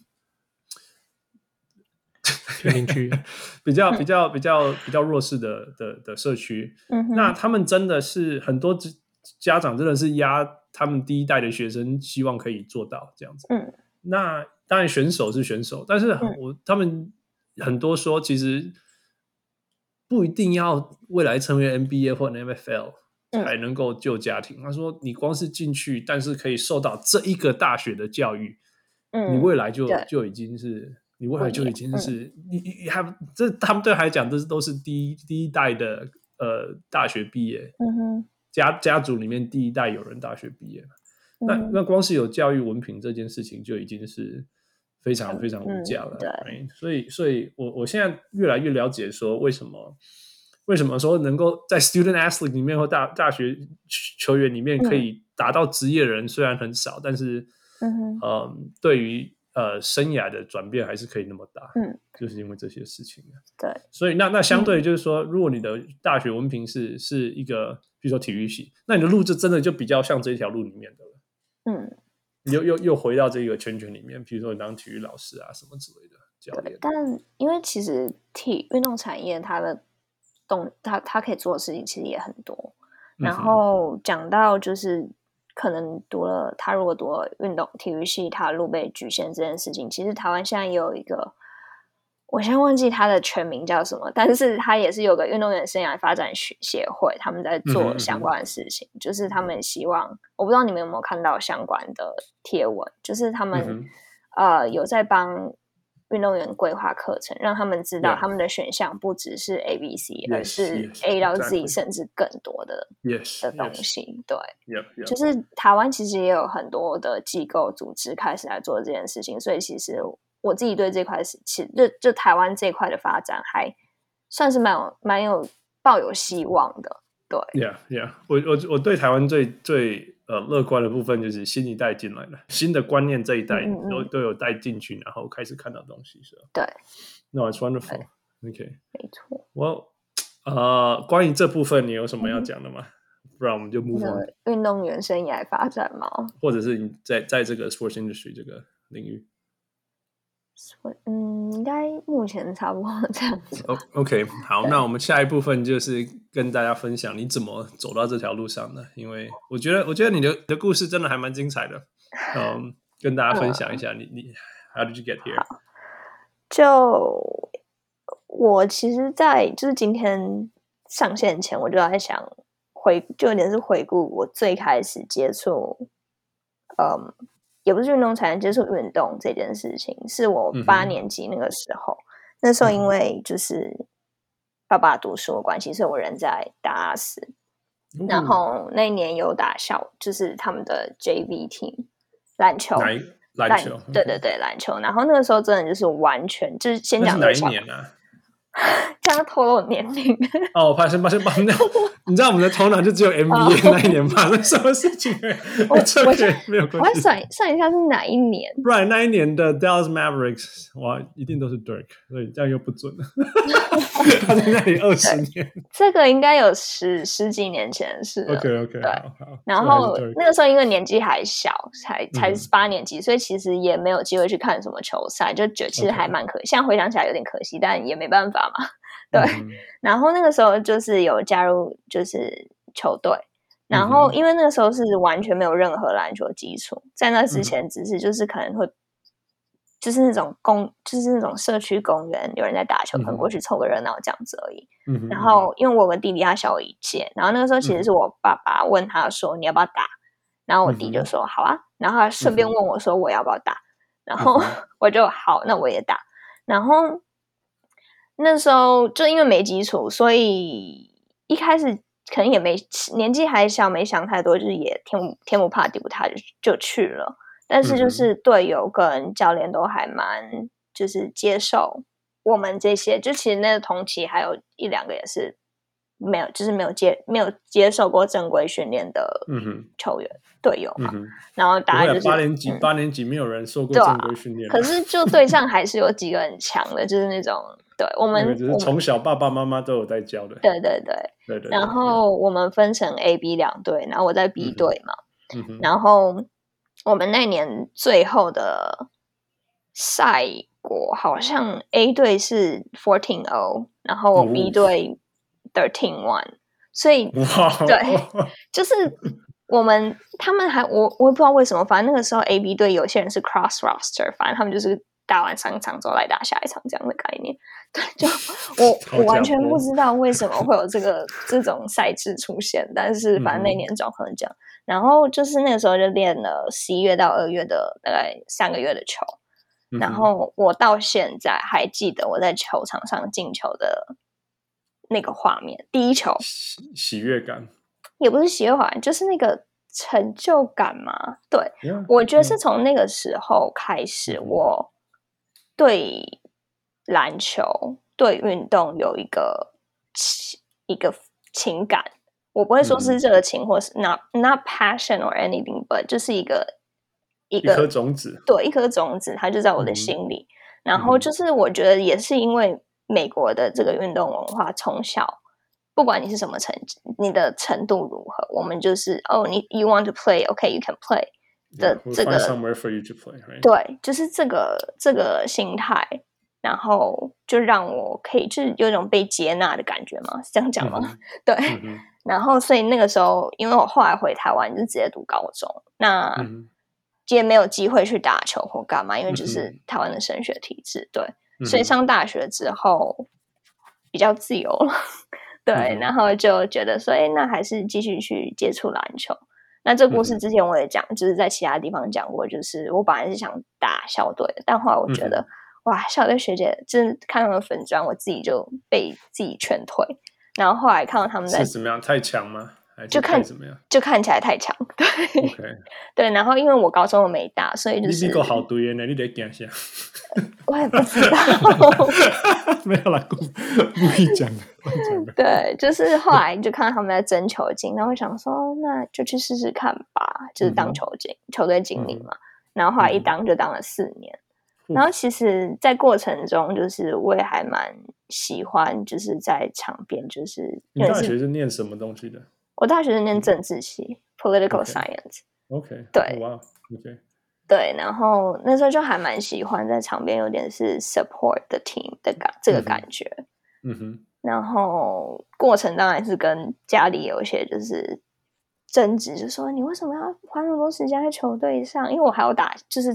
偏远区 比较比较比较比较弱势的的的社区，嗯、那他们真的是很多家长真的是压他们第一代的学生，希望可以做到这样子。嗯，那当然选手是选手，但是我、嗯、他们很多说其实。不一定要未来成为 NBA 或 NFL 才能够救家庭。嗯、他说：“你光是进去，但是可以受到这一个大学的教育，嗯、你未来就就已经是，你未来就已经是，嗯、你你还这他们对他来讲，这是都是第一第一代的呃大学毕业，嗯、哼。家家族里面第一代有人大学毕业、嗯、那那光是有教育文凭这件事情就已经是。”非常非常无价了，嗯、对所以，所以我我现在越来越了解说，为什么为什么说能够在 student athlete 里面或大大学球员里面可以达到职业人虽然很少，嗯、但是，嗯哼，呃，对于呃生涯的转变还是可以那么大，嗯，就是因为这些事情，对，所以那那相对就是说，如果你的大学文凭是是一个，比如说体育系，那你的路就真的就比较像这一条路里面的了，嗯。又又又回到这个圈圈里面，比如说你当体育老师啊什么之类的教练。但因为其实体运动产业它的动，它它可以做的事情其实也很多。然后讲到就是可能读了，他如果读了运动体育系，他的路被局限这件事情，其实台湾现在也有一个。我先忘记他的全名叫什么，但是他也是有个运动员生涯发展协协会，他们在做相关的事情，就是他们希望，我不知道你们有没有看到相关的贴文，就是他们、嗯、呃有在帮运动员规划课程，让他们知道他们的选项不只是 A、B、C，而是 A 到 Z，甚至更多的 yes, 的东西。对.就是台湾其实也有很多的机构组织开始来做这件事情，所以其实。我自己对这块是，其实就就台湾这块的发展还算是蛮有蛮有抱有希望的，对。Yeah, yeah，我我我对台湾最最呃乐观的部分就是新一代进来了，新的观念这一代都嗯嗯嗯都有带进去，然后开始看到东西是吧？对。No, it's wonderful. OK，没错。我呃，关于这部分你有什么要讲的吗？嗯、不然我们就 move on。运动员生涯发展吗？或者是你在在这个 sports industry 这个领域？嗯，应该目前差不多这样子。OK，好，那我们下一部分就是跟大家分享你怎么走到这条路上的。因为我觉得，我觉得你的你的故事真的还蛮精彩的。嗯，跟大家分享一下，你你 How did you get here？就我其实，在就是今天上线前，我就在想，回，就有点是回顾我最开始接触，嗯，也不是运动才能，接触运动这件事情，是我八年级那个时候。嗯、那时候因为就是爸爸读书的关系，所以我人在达拉斯，嗯、然后那一年有打校，就是他们的 JV team 篮球。篮球，对对对，篮球。然后那个时候真的就是完全就是先讲哪一年呢？这样透露年龄 哦，抱歉抱歉抱歉，你知道我们的头脑就只有 MBA 那一年发生什么事情？我我没有关系。我算算一下是哪一年？Right，那一年的 Dallas Mavericks，哇，一定都是 Dirk，所以这样又不准了。他在那里二十年，这个应该有十十几年前的事。OK OK，对。然后那个时候因为年纪还小，才才八年级，所以其实也没有机会去看什么球赛，就觉得其实还蛮可惜。现在回想起来有点可惜，但也没办法。对，嗯、然后那个时候就是有加入就是球队，然后因为那个时候是完全没有任何篮球基础，在那之前只是就是可能会就是那种公就是那种社区公园有人在打球，可能过去凑个热闹这样子而已。嗯、然后因为我跟弟弟他小我一届，然后那个时候其实是我爸爸问他说你要不要打，然后我弟就说好啊，然后他顺便问我说我要不要打，然后我就好，那我也打，然后。那时候就因为没基础，所以一开始可能也没年纪还小，没想太多，就是也天天不怕地不怕就就去了。但是就是队友跟教练都还蛮就是接受我们这些，就其实那个同期还有一两个也是没有，就是没有接没有接受过正规训练的球员队、嗯、友嘛。嗯、然后大概就是八年级，嗯、八年级没有人受过正规训练、啊，可是就对上还是有几个很强的，就是那种。对我们，就是从小爸爸妈妈都有在教的。对对对，对对。然后我们分成 A、B 两队，然后我在 B 队嘛。然后我们那年最后的赛果好像 A 队是 fourteen O，然后 B 队 thirteen one。所以，对，就是我们他们还我我也不知道为什么，反正那个时候 A、B 队有些人是 cross roster，反正他们就是。打完上一场之后来打下一场这样的概念，对，就 我我完全不知道为什么会有这个这种赛制出现，但是反正那年总可能这样。嗯、然后就是那个时候就练了十一月到二月的大概三个月的球，嗯、然后我到现在还记得我在球场上进球的那个画面，第一球喜喜悦感，也不是喜悦感，就是那个成就感嘛。对，Yeah, 我觉得是从那个时候开始我。对篮球、对运动有一个情一个情感，我不会说是热情，嗯、或是 not not passion or anything，but 就是一个一颗种子，对，一颗种子，它就在我的心里。嗯、然后就是我觉得也是因为美国的这个运动文化，从小不管你是什么成绩，你的程度如何，我们就是哦，你 you want to play，OK，you、okay, can play。的这个?对，就是这个这个心态，然后就让我可以就是有一种被接纳的感觉嘛，是这样讲吗？Mm hmm. 对，mm hmm. 然后所以那个时候，因为我后来回台湾就直接读高中，那也没有机会去打球或干嘛，因为就是台湾的升学体制，对，mm hmm. 所以上大学之后比较自由了，对，mm hmm. 然后就觉得说，哎，那还是继续去接触篮球。那这故事之前我也讲，嗯、就是在其他地方讲过，就是我本来是想打校队的，但后来我觉得，嗯、哇，校队学姐真看他们粉砖，我自己就被自己劝退。然后后来看到他们在是怎么样，太强吗？就看怎么样，就看起来太强，对 对。然后因为我高中我没打，所以就是你比好队员呢，你得讲一下。我也不知道，没有啦，故故意讲的。对，就是后来就看到他们在争球经，然后我想说，那就去试试看吧，就是当球经、嗯、球队经理嘛。然后后来一当就当了四年。嗯、然后其实，在过程中，就是我也还蛮喜欢，就是在场边，就是你大学是念什么东西的？我大学是念政治系，political science。OK，对，哇，OK，对，然后那时候就还蛮喜欢在场边有点是 support the team 的感这个感觉。嗯哼。然后过程当然是跟家里有一些就是争执，就说你为什么要花那么多时间在球队上？因为我还有打，就是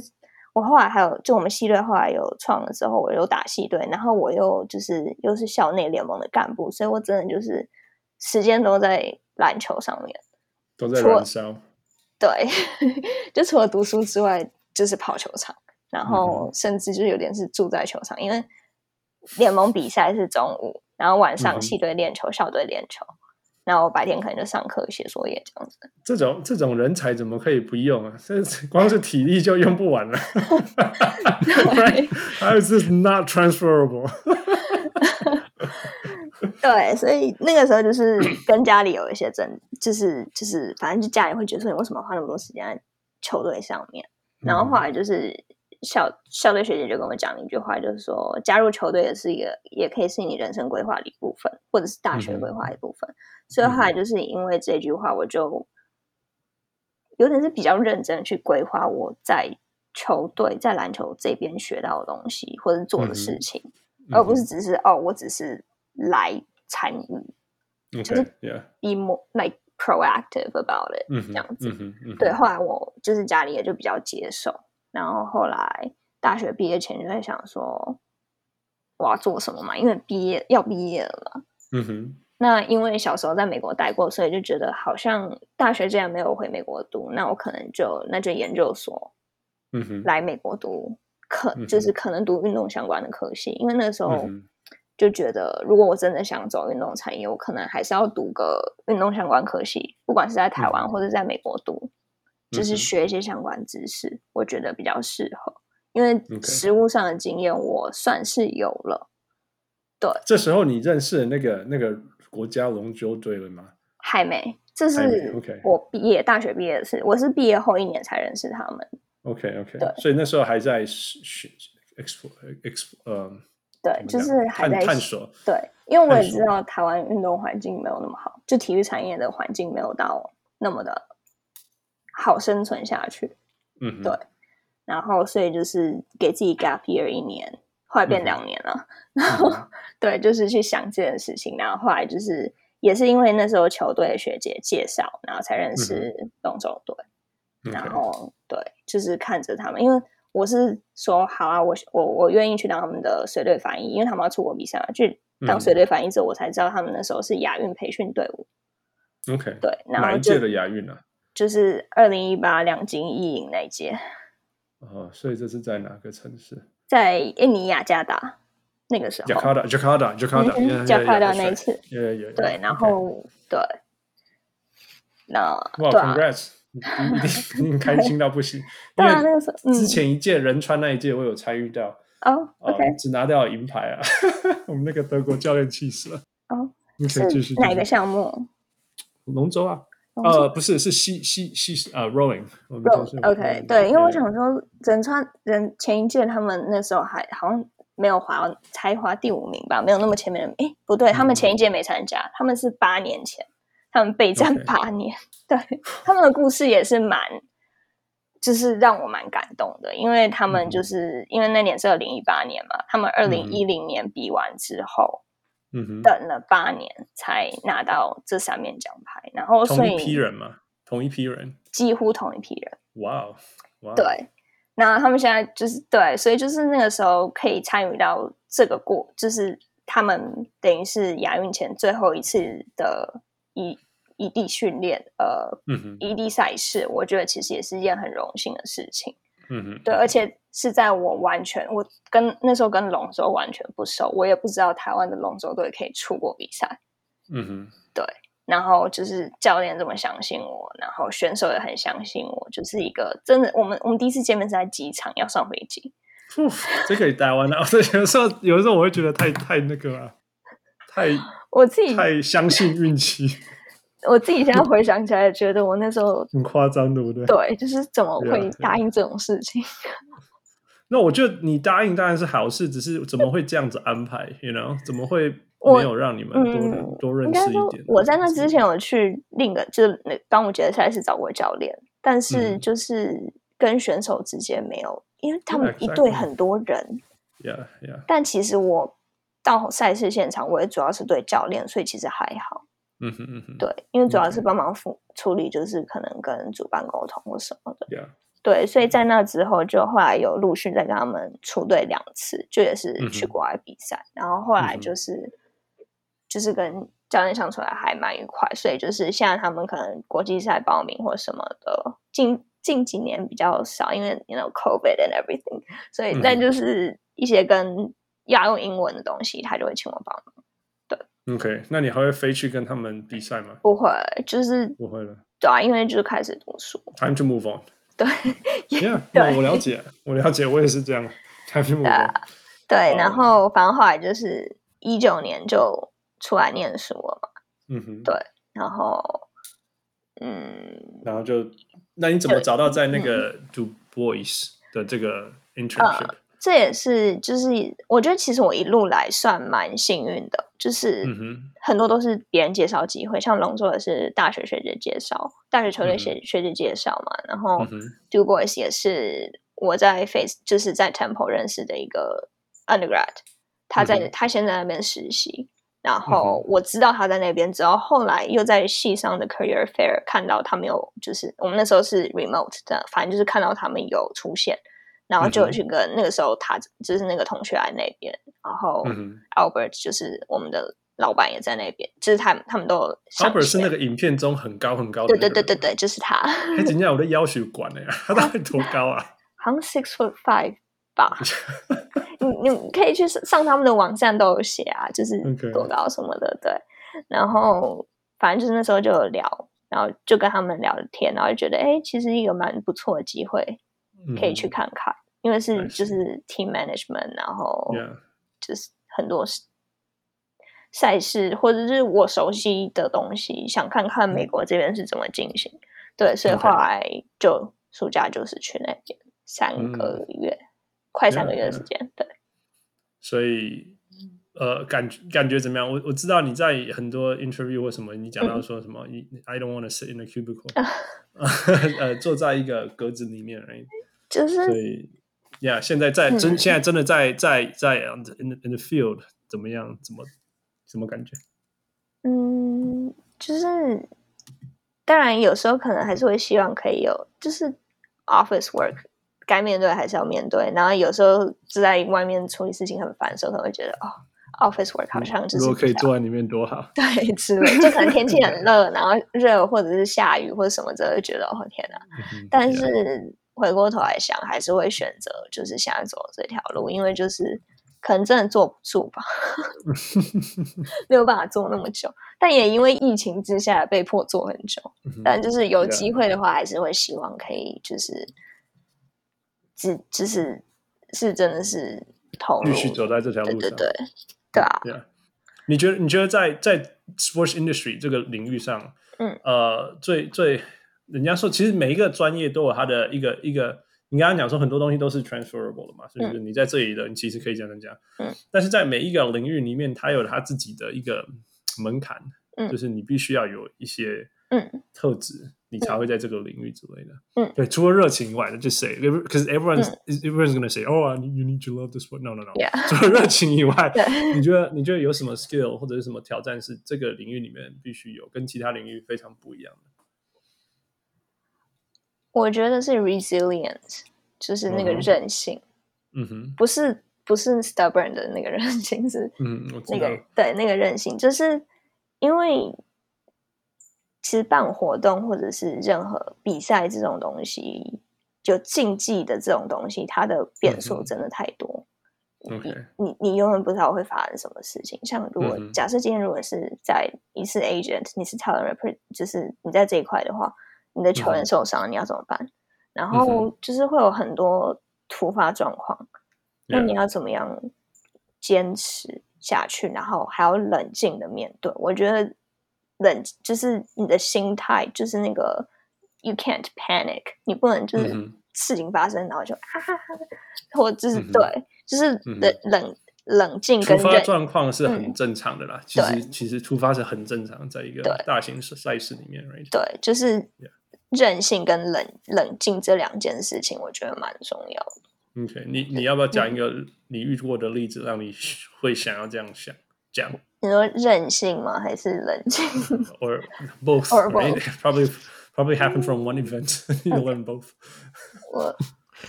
我后来还有就我们系队后来有创了之后，我有打系队，然后我又就是又是校内联盟的干部，所以我真的就是。时间都在篮球上面，都在燃烧。对，就除了读书之外，就是跑球场，然后甚至就有点是住在球场，因为联盟比赛是中午，然后晚上系队练球，校队练球。然后我白天可能就上课写作业这样子。这种这种人才怎么可以不用啊？这光是体力就用不完了。Right? How is this not transferable? 对，所以那个时候就是跟家里有一些争，就是就是反正就家里会觉得说，你为什么花那么多时间在球队上面？然后后来就是。校校队学姐就跟我讲了一句话，就是说加入球队也是一个，也可以是你人生规划的一部分，或者是大学规划的一部分。嗯、所以后来就是因为这句话，我就有点是比较认真去规划我在球队在篮球这边学到的东西，或者做的事情，嗯、而不是只是哦，我只是来参与，okay, 就是 be more like proactive about it，、嗯、这样子。嗯嗯、对，后来我就是家里也就比较接受。然后后来大学毕业前就在想说我要做什么嘛，因为毕业要毕业了嘛。嗯哼。那因为小时候在美国待过，所以就觉得好像大学既然没有回美国读，那我可能就那就研究所。嗯哼。来美国读，可就是可能读运动相关的科系，因为那时候就觉得如果我真的想走运动产业，我可能还是要读个运动相关科系，不管是在台湾或者在美国读。就是学一些相关知识，嗯、我觉得比较适合，因为实物上的经验我算是有了。对，这时候你认识的那个那个国家龙舟队了吗？还没，这是我毕业大学毕业的事，我是毕业后一年才认识他们。OK OK，对，所以那时候还在学 explore explore，嗯，对，就是还在探索。对，因为我也知道台湾运动环境没有那么好，就体育产业的环境没有到那么的。好生存下去，嗯，对，然后所以就是给自己 gap year 一年，后来变两年了，嗯、然后、嗯、对，就是去想这件事情，然后后来就是也是因为那时候球队的学姐介绍，然后才认识龙舟队，嗯、然后对，就是看着他们，因为我是说好啊，我我我愿意去当他们的随队翻译，因为他们要出国比赛嘛，去当随队翻译之后，我才知道他们那时候是亚运培训队伍，OK，对，然后哪一届的亚运呢？就是二零一八两金一银那届，哦，所以这是在哪个城市？在印尼雅加达那个时候。雅加达，雅加达，雅加达，雅加达那一次。对，然后对，那哇，Congrats！你你开心到不行。对啊，那个时候之前一届仁川那一届我有参与到哦，OK，只拿掉银牌啊，我们那个德国教练气死了。哦，你可以继续。哪个项目？龙舟啊。呃，不是，是西西西呃，rowing。OK，对，因为我想说，仁川人前一届他们那时候还好像没有滑，才滑第五名吧，没有那么前面的。哎，不对，他们前一届没参加，他们是八年前，他们备战八年。对，他们的故事也是蛮，就是让我蛮感动的，因为他们就是因为那年是二零一八年嘛，他们二零一零年比完之后。嗯哼，等了八年才拿到这三面奖牌，然后同一批人嘛，同一批人，几乎同一批人。哇哦，对，那他们现在就是对，所以就是那个时候可以参与到这个过，就是他们等于是亚运前最后一次的异异地训练，呃，异地赛事，我觉得其实也是一件很荣幸的事情。嗯哼，对，而且是在我完全我跟那时候跟龙舟完全不熟，我也不知道台湾的龙舟队可以出国比赛。嗯哼，对，然后就是教练这么相信我，然后选手也很相信我，就是一个真的，我们我们第一次见面是在机场要上飞机。这可以台湾的，所以有的时候有的时候我会觉得太太那个了，太 我自己太相信运气。我自己现在回想起来，觉得我那时候 很夸张，对不对？对，就是怎么会答应这种事情 那我觉得你答应当然是好事，只是怎么会这样子安排？You know，怎么会没有让你们多、嗯、多认识一点？我在那之前有去另一个就是那端午节的赛事找过教练，但是就是跟选手之间没有，因为他们一队很多人。Yeah, yeah. 但其实我到赛事现场，我也主要是对教练，所以其实还好。嗯哼嗯哼，对，因为主要是帮忙处处理，就是可能跟主办沟通或什么的。Yeah. 对，所以在那之后，就后来有陆续再跟他们出队两次，就也是去国外比赛。嗯、然后后来就是、嗯、就是跟教练相处的还蛮愉快，所以就是现在他们可能国际赛报名或什么的，近近几年比较少，因为 you know COVID and everything，所以但就是一些跟要用英文的东西，他就会请我帮忙。对，OK，那你还会飞去跟他们比赛吗？不会，就是不会了。对啊，因为就是开始读书，Time to move on。对，Yeah，对，我了解，我了解，我也是这样，Time to move on。对，然后反正后来就是一九年就出来念书了嘛。嗯哼，对，然后，嗯，然后就，那你怎么找到在那个 Du Bois 的这个 internship？、嗯、这也是，就是我觉得其实我一路来算蛮幸运的，就是很多都是别人介绍机会，像龙舟的是大学学姐介绍，大学球队学学姐介绍嘛，然后 Do Boys 也是我在 Face 就是在 Temple 认识的一个 undergrad，他在、嗯、他先在那边实习。然后我知道他在那边，之后后来又在系上的 career fair 看到他们有，就是我们那时候是 remote 的，反正就是看到他们有出现，然后就有去跟那个时候他就是那个同学来那边，然后 Albert 就是我们的老板也在那边，就是他们他们都有。Albert 是那个影片中很高很高的，对对对对对，就是他。他今天我的要求管了呀，他大概多高啊？好像 six foot five 吧。你你可以去上他们的网站都有写啊，就是多高什么的.对。然后反正就是那时候就有聊，然后就跟他们聊天，然后就觉得哎，其实一个蛮不错的机会，可以去看看，嗯、因为是就是 team management，然后就是很多赛事或者是我熟悉的东西，想看看美国这边是怎么进行。对，所以后来就暑假就是去那边三个月。嗯快三个月的时间.对。所以，呃，感感觉怎么样？我我知道你在很多 interview 或什么，你讲到说什么、嗯、，I don't want to sit in a cubicle，呃，坐在一个格子里面，right? 就是。所以，Yeah，现在在真、嗯、现在真的在在在 in the, in the field 怎么样？怎么什么感觉？嗯，就是当然有时候可能还是会希望可以有，就是 office work。该面对还是要面对，然后有时候就在外面处理事情很烦的时候，可能会觉得哦，office work 好像就是、嗯、如果可以坐在里面多好。对，之类，就可能天气很热，然后热或者是下雨或者什么之类，就觉得哦天哪！嗯、但是回过头来想，还是会选择就是现在走这条路，因为就是可能真的坐不住吧，没有办法坐那么久。但也因为疫情之下被迫坐很久，但就是有机会的话，还是会希望可以就是。只就是是真的是投入，继续走在这条路上，对对对，对啊。Yeah. 你觉得你觉得在在 sports industry 这个领域上，嗯呃，最最人家说，其实每一个专业都有它的一个一个。你刚刚讲说很多东西都是 transferable 的嘛，嗯、就是你在这里的，你其实可以这样讲，嗯。但是在每一个领域里面，它有它自己的一个门槛，嗯，就是你必须要有一些嗯。特质。嗯你才会在这个领域之类的，嗯，对，除了热情以外的，就 say，可是 everyone's everyone's gonna say, oh, you need to love this one，no no no，除了热情以外，你觉得你觉得有什么 skill 或者是什么挑战是这个领域里面必须有，跟其他领域非常不一样的？我觉得是 resilience，就是那个韧性，嗯哼，不是不是 stubborn 的那个韧性，是嗯，那个对那个韧性，就是因为。其实办活动或者是任何比赛这种东西，就竞技的这种东西，它的变数真的太多。你你你永远不知道会发生什么事情。像如果、嗯、假设今天如果是在你是 agent，你是 talent rep，就是你在这一块的话，你的球员受伤，嗯、你要怎么办？然后就是会有很多突发状况，那、嗯、你要怎么样坚持下去？然后还要冷静的面对。我觉得。冷就是你的心态，就是那个 you can't panic，你不能就是事情发生，然后就啊，或就是对，就是冷冷冷静跟。突发状况是很正常的啦，其实其实突发是很正常，在一个大型赛事里面，right？对，就是韧性跟冷冷静这两件事情，我觉得蛮重要的。OK，你你要不要讲一个你遇过的例子，让你 会想要这样想讲？你说韧性吗？还是冷静？Or both? Or both? Probably, probably happened from one event. You learn both. 我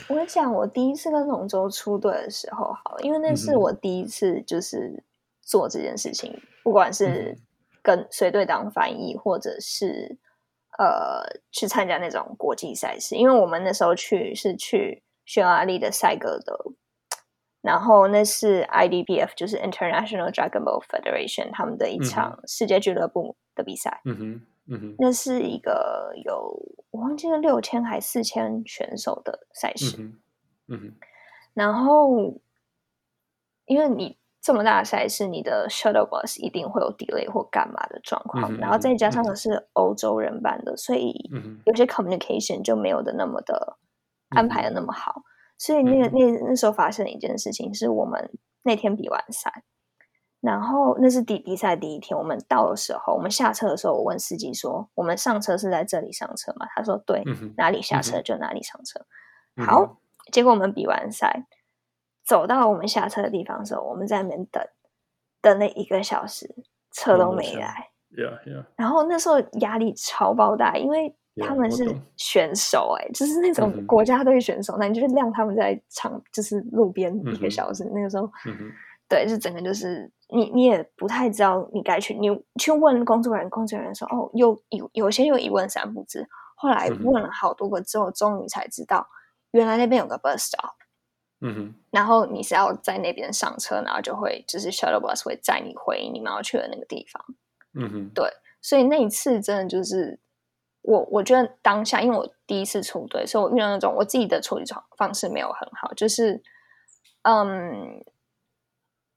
我讲，我第一次跟龙舟出队的时候，好，因为那是我第一次就是做这件事情，不管是跟随队当翻译，或者是呃去参加那种国际赛事。因为我们那时候去是去匈牙利的赛格德，然后那是 IDBF，就是 International Dragon Ball Federation 他们的一场世界俱乐部的比赛。嗯哼，嗯哼，那是一个有我忘记了六千还四千选手的赛事。嗯哼，嗯哼，然后因为你。这么大的赛事，你的 shuttle bus 一定会有 delay 或干嘛的状况，嗯、然后再加上的是欧洲人办的，嗯、所以有些 communication 就没有的那么的安排的那么好。嗯、所以那个那那时候发生了一件事情，是我们那天比完赛，然后那是第比赛第一天，我们到的时候，我们下车的时候，我问司机说：“我们上车是在这里上车吗？”他说：“对，嗯、哪里下车就哪里上车。嗯”好，结果我们比完赛。走到我们下车的地方的时候，我们在那边等，等了一个小时，车都没来。Yeah, yeah. 然后那时候压力超爆大，因为他们是选手、欸，哎，就是那种国家队选手，那、嗯、你就是晾他们在场，就是路边一个小时。嗯、那个时候，嗯、对，就整个就是你，你也不太知道你该去，你去问工作人员，工作人员说，哦，有有有些有一问三不知。后来问了好多个之后，终于才知道，原来那边有个 bus stop。嗯哼，然后你是要在那边上车，然后就会就是 shuttle bus 会载你回你们要去的那个地方。嗯哼，对，所以那一次真的就是我我觉得当下，因为我第一次出队，所以我遇到那种我自己的处理方式没有很好，就是嗯，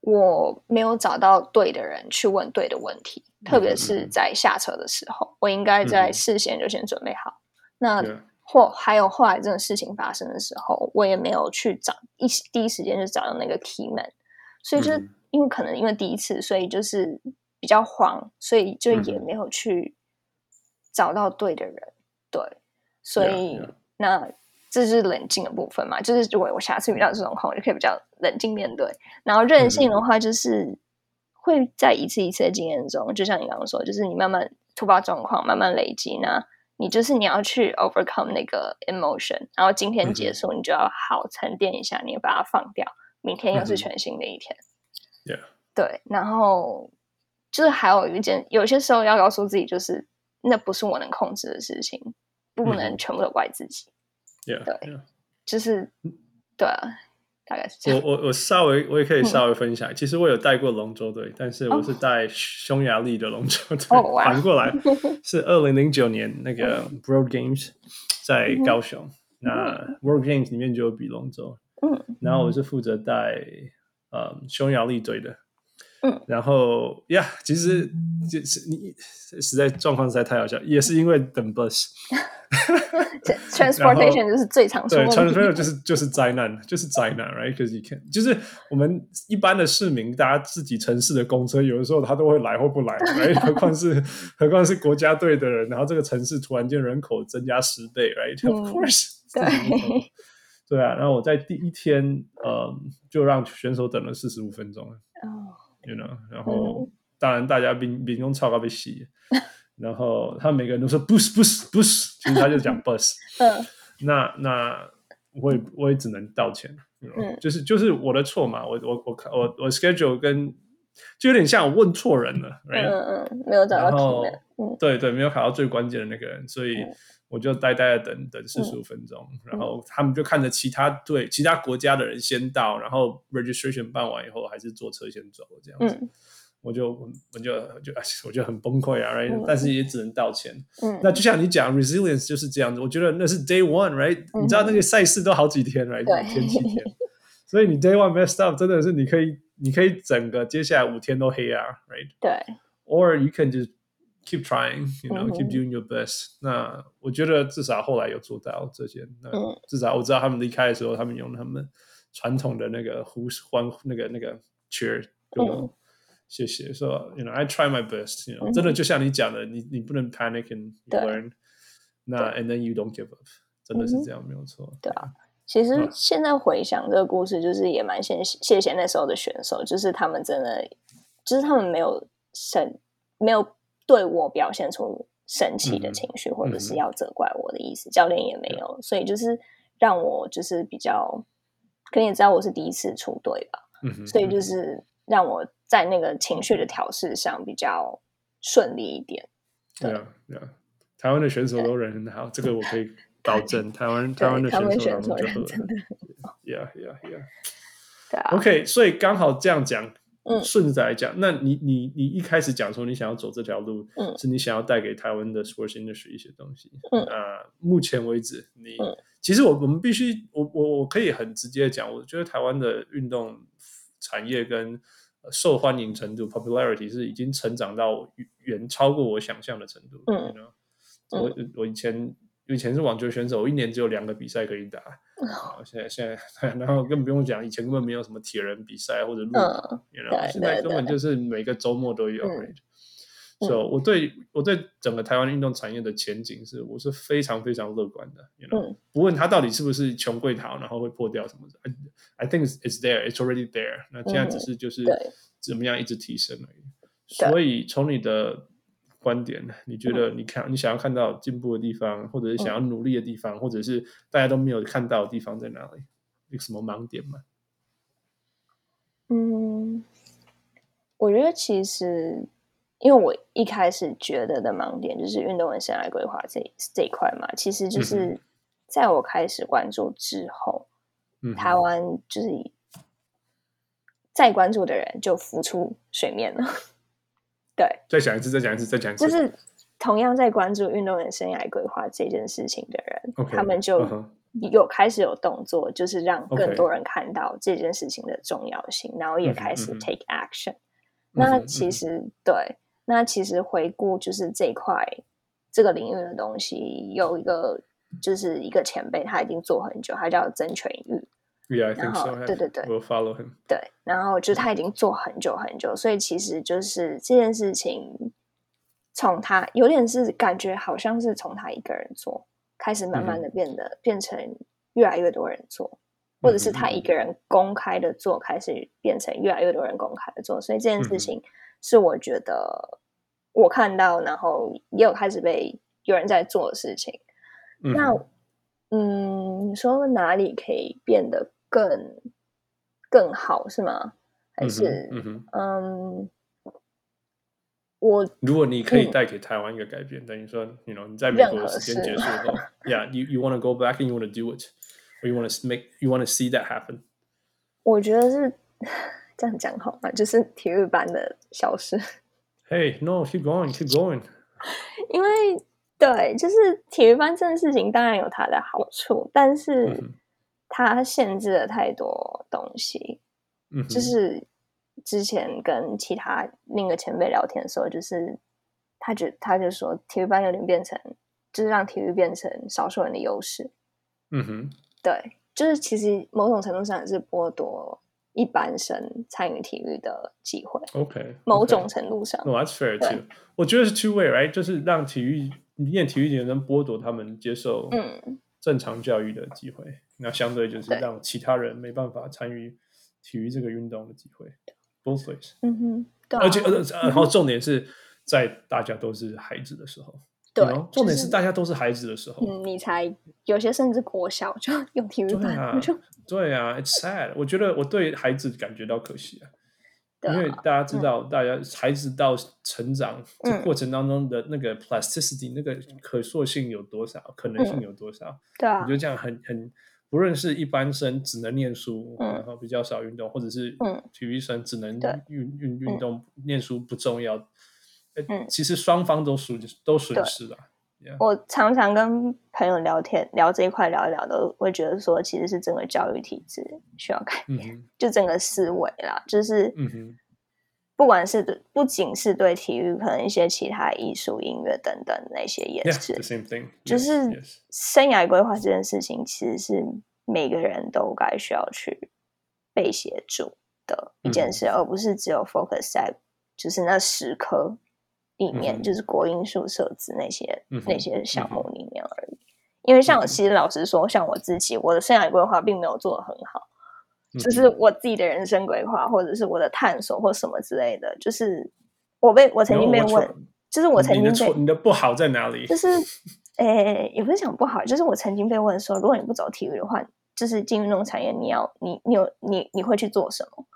我没有找到对的人去问对的问题，嗯、特别是在下车的时候，我应该在事先就先准备好。嗯、那或还有后来这种事情发生的时候，我也没有去找一第一时间就找到那个 key man，所以就是因为可能因为第一次，所以就是比较慌，所以就也没有去找到对的人，对，所以 yeah, yeah. 那这是冷静的部分嘛，就是如果我下次遇到这种空，我就可以比较冷静面对。然后任性的话，就是会在一次一次的经验中，就像你刚刚说，就是你慢慢突发状况，慢慢累积那。你就是你要去 overcome 那个 emotion，然后今天结束，你就要好沉淀一下，你把它放掉，明天又是全新的一天。Yeah. 对，然后就是还有一件，有些时候要告诉自己，就是那不是我能控制的事情，不能全部都怪自己。Yeah. 对.就是对啊。大概是这样。我我我稍微我也可以稍微分享，嗯、其实我有带过龙舟队，但是我是带匈牙利的龙舟队。哦、反过来 是二零零九年那个 World Games 在高雄，嗯、那 World Games 里面就有比龙舟。嗯，然后我是负责带呃匈牙利队的。嗯，然后呀，其实就是你实在状况实在太好笑，也是因为等 bus。transportation 就是最常说的。对，transportation 就是就是灾难，就是灾难，right？Because you can，就是我们一般的市民，大家自己城市的公车，有的时候他都会来或不来，right？何况是何况是国家队的人，然后这个城市突然间人口增加十倍，right？Of course，对，对啊。然后我在第一天，呃，就让选手等了四十五分钟，you know，然后当然大家兵兵用超高被洗。然后他每个人都说 bus bus bus，其实他就讲 bus。嗯，那那我也我也只能道歉，嗯，就是就是我的错嘛，我我我我我 schedule 跟就有点像我问错人了，嗯嗯，没有找到对对，没有考到最关键的那个人，所以我就呆呆的等等四十五分钟，然后他们就看着其他队其他国家的人先到，然后 registration 办完以后还是坐车先走这样子。我就我就就 我就很崩溃啊，right？、嗯、但是也只能道歉。嗯，那就像你讲，resilience 就是这样子。我觉得那是 day one，right？、嗯、你知道那个赛事都好几天，right？对，前几天。所以你 day one messed up，真的是你可以，你可以整个接下来五天都黑啊，right？对。Or you can just keep trying，you know，keep、嗯、doing your best。那我觉得至少后来有做到这些。那至少我知道他们离开的时候，他们用他们传统的那个呼欢那个那个 cheer，嗯。谢谢，说，you know，I try my best，you know，真的就像你讲的，你你不能 panic and learn，那 and then you don't give up，真的是这样，没有错。对啊，其实现在回想这个故事，就是也蛮谢谢谢那时候的选手，就是他们真的，就是他们没有生，没有对我表现出生气的情绪，或者是要责怪我的意思，教练也没有，所以就是让我就是比较，可能也知道我是第一次出队吧，所以就是让我。在那个情绪的调试上比较顺利一点。对啊，对啊，台湾的选手都人很好，这个我可以保 证。台湾台湾的选手人真的，Yeah Yeah Yeah。对啊。OK，所以刚好这样讲。嗯，顺着来讲，那你你你一开始讲说你想要走这条路，嗯，是你想要带给台湾的 sports industry 一些东西，嗯，啊，目前为止，你、嗯、其实我我们必须，我我我可以很直接讲，我觉得台湾的运动产业跟受欢迎程度 popularity 是已经成长到远超过我想象的程度，嗯，我我以前。以前是网球选手，一年只有两个比赛可以打。Oh. 现在现在，然后更不用讲，以前根本没有什么铁人比赛或者路跑，现在根本就是每个周末都有。所以我对我对整个台湾运动产业的前景是，我是非常非常乐观的。You know? 嗯、不问他到底是不是穷贵桃，然后会破掉什么的，I think it's there, it's already there。那现在只是就是怎么样一直提升而已。嗯、所以从你的。观点，你觉得你看你想要看到进步的地方，或者是想要努力的地方，嗯、或者是大家都没有看到的地方在哪里？有什么盲点吗？嗯，我觉得其实，因为我一开始觉得的盲点就是运动员生涯规划这这一块嘛，其实就是在我开始关注之后，嗯、台湾就是再关注的人就浮出水面了。对，再讲一次，再讲一次，再讲一次。就是同样在关注运动员生涯规划这件事情的人，okay, 他们就有开始有动作，uh -huh. 就是让更多人看到这件事情的重要性.然后也开始 take action。Uh. 那其实、uh. 对，那其实回顾就是这一块这个领域的东西，有一个就是一个前辈，他已经做很久，他叫曾全玉。Yeah, I think so. 对对对，We'll follow him. 对，然后就是他已经做很久很久，所以其实就是这件事情，从他有点是感觉好像是从他一个人做，开始慢慢的变得、嗯、变成越来越多人做，或者是他一个人公开的做，开始变成越来越多人公开的做，所以这件事情是我觉得我看到，然后也有开始被有人在做的事情。嗯、那嗯，你说哪里可以变得？更更好是吗？还是嗯，嗯，我如果你可以带给台湾一个改变，等于说，you know，你在美国的时间结束后，Yeah，you you want to go back and you want to do it，or you want to make you want to see that happen。我觉得是这样讲好吗？就是体育班的消失。Hey，no，keep going，keep going。因为对，就是体育班这件事情当然有它的好处，但是。嗯它限制了太多东西，嗯，就是之前跟其他另一个前辈聊天的时候，就是他觉他就说体育班有点变成，就是让体育变成少数人的优势，嗯哼，对，就是其实某种程度上也是剥夺一般生参与体育的机会，OK. 某种程度上，No, that's fair too。我觉得是 two way，right，就是让体育念体育的人剥夺他们接受嗯正常教育的机会。嗯那相对就是让其他人没办法参与体育这个运动的机会，both ways。嗯哼，对啊。而且呃，然后重点是在大家都是孩子的时候，对，重点是大家都是孩子的时候，嗯，你才有些甚至国小就用体育班，啊，对啊，it's sad。我觉得我对孩子感觉到可惜啊。因为大家知道，大家孩子到成长这过程当中的那个 plasticity，那个可塑性有多少，可能性有多少？对啊，我觉得这样很很。不论是一般生只能念书，嗯、然后比较少运动，或者是体育生只能运运运动，念书不重要。嗯，其实双方都损都损失了。我常常跟朋友聊天，聊这一块聊一聊，都会觉得说，其实是整个教育体制需要改变，嗯、就整个思维啦，就是，不管是不仅是对体育，可能一些其他艺术、音乐等等那些也是，yeah, the same thing. 就是生涯规划这件事情，其实是每个人都该需要去被协助的一件事，嗯、而不是只有 focus 在就是那十科里面，嗯、就是国英数社自那些、嗯、那些项目里面而已。嗯、因为像我其实老实说，像我自己，我的生涯规划并没有做的很好。就是我自己的人生规划，或者是我的探索，或什么之类的。就是我被我曾经被问，就是我曾经被你的，你的不好在哪里？就是，诶、欸，也不是讲不好，就是我曾经被问说，如果你不走体育的话，就是进运动产业，你要你你有你你会去做什么？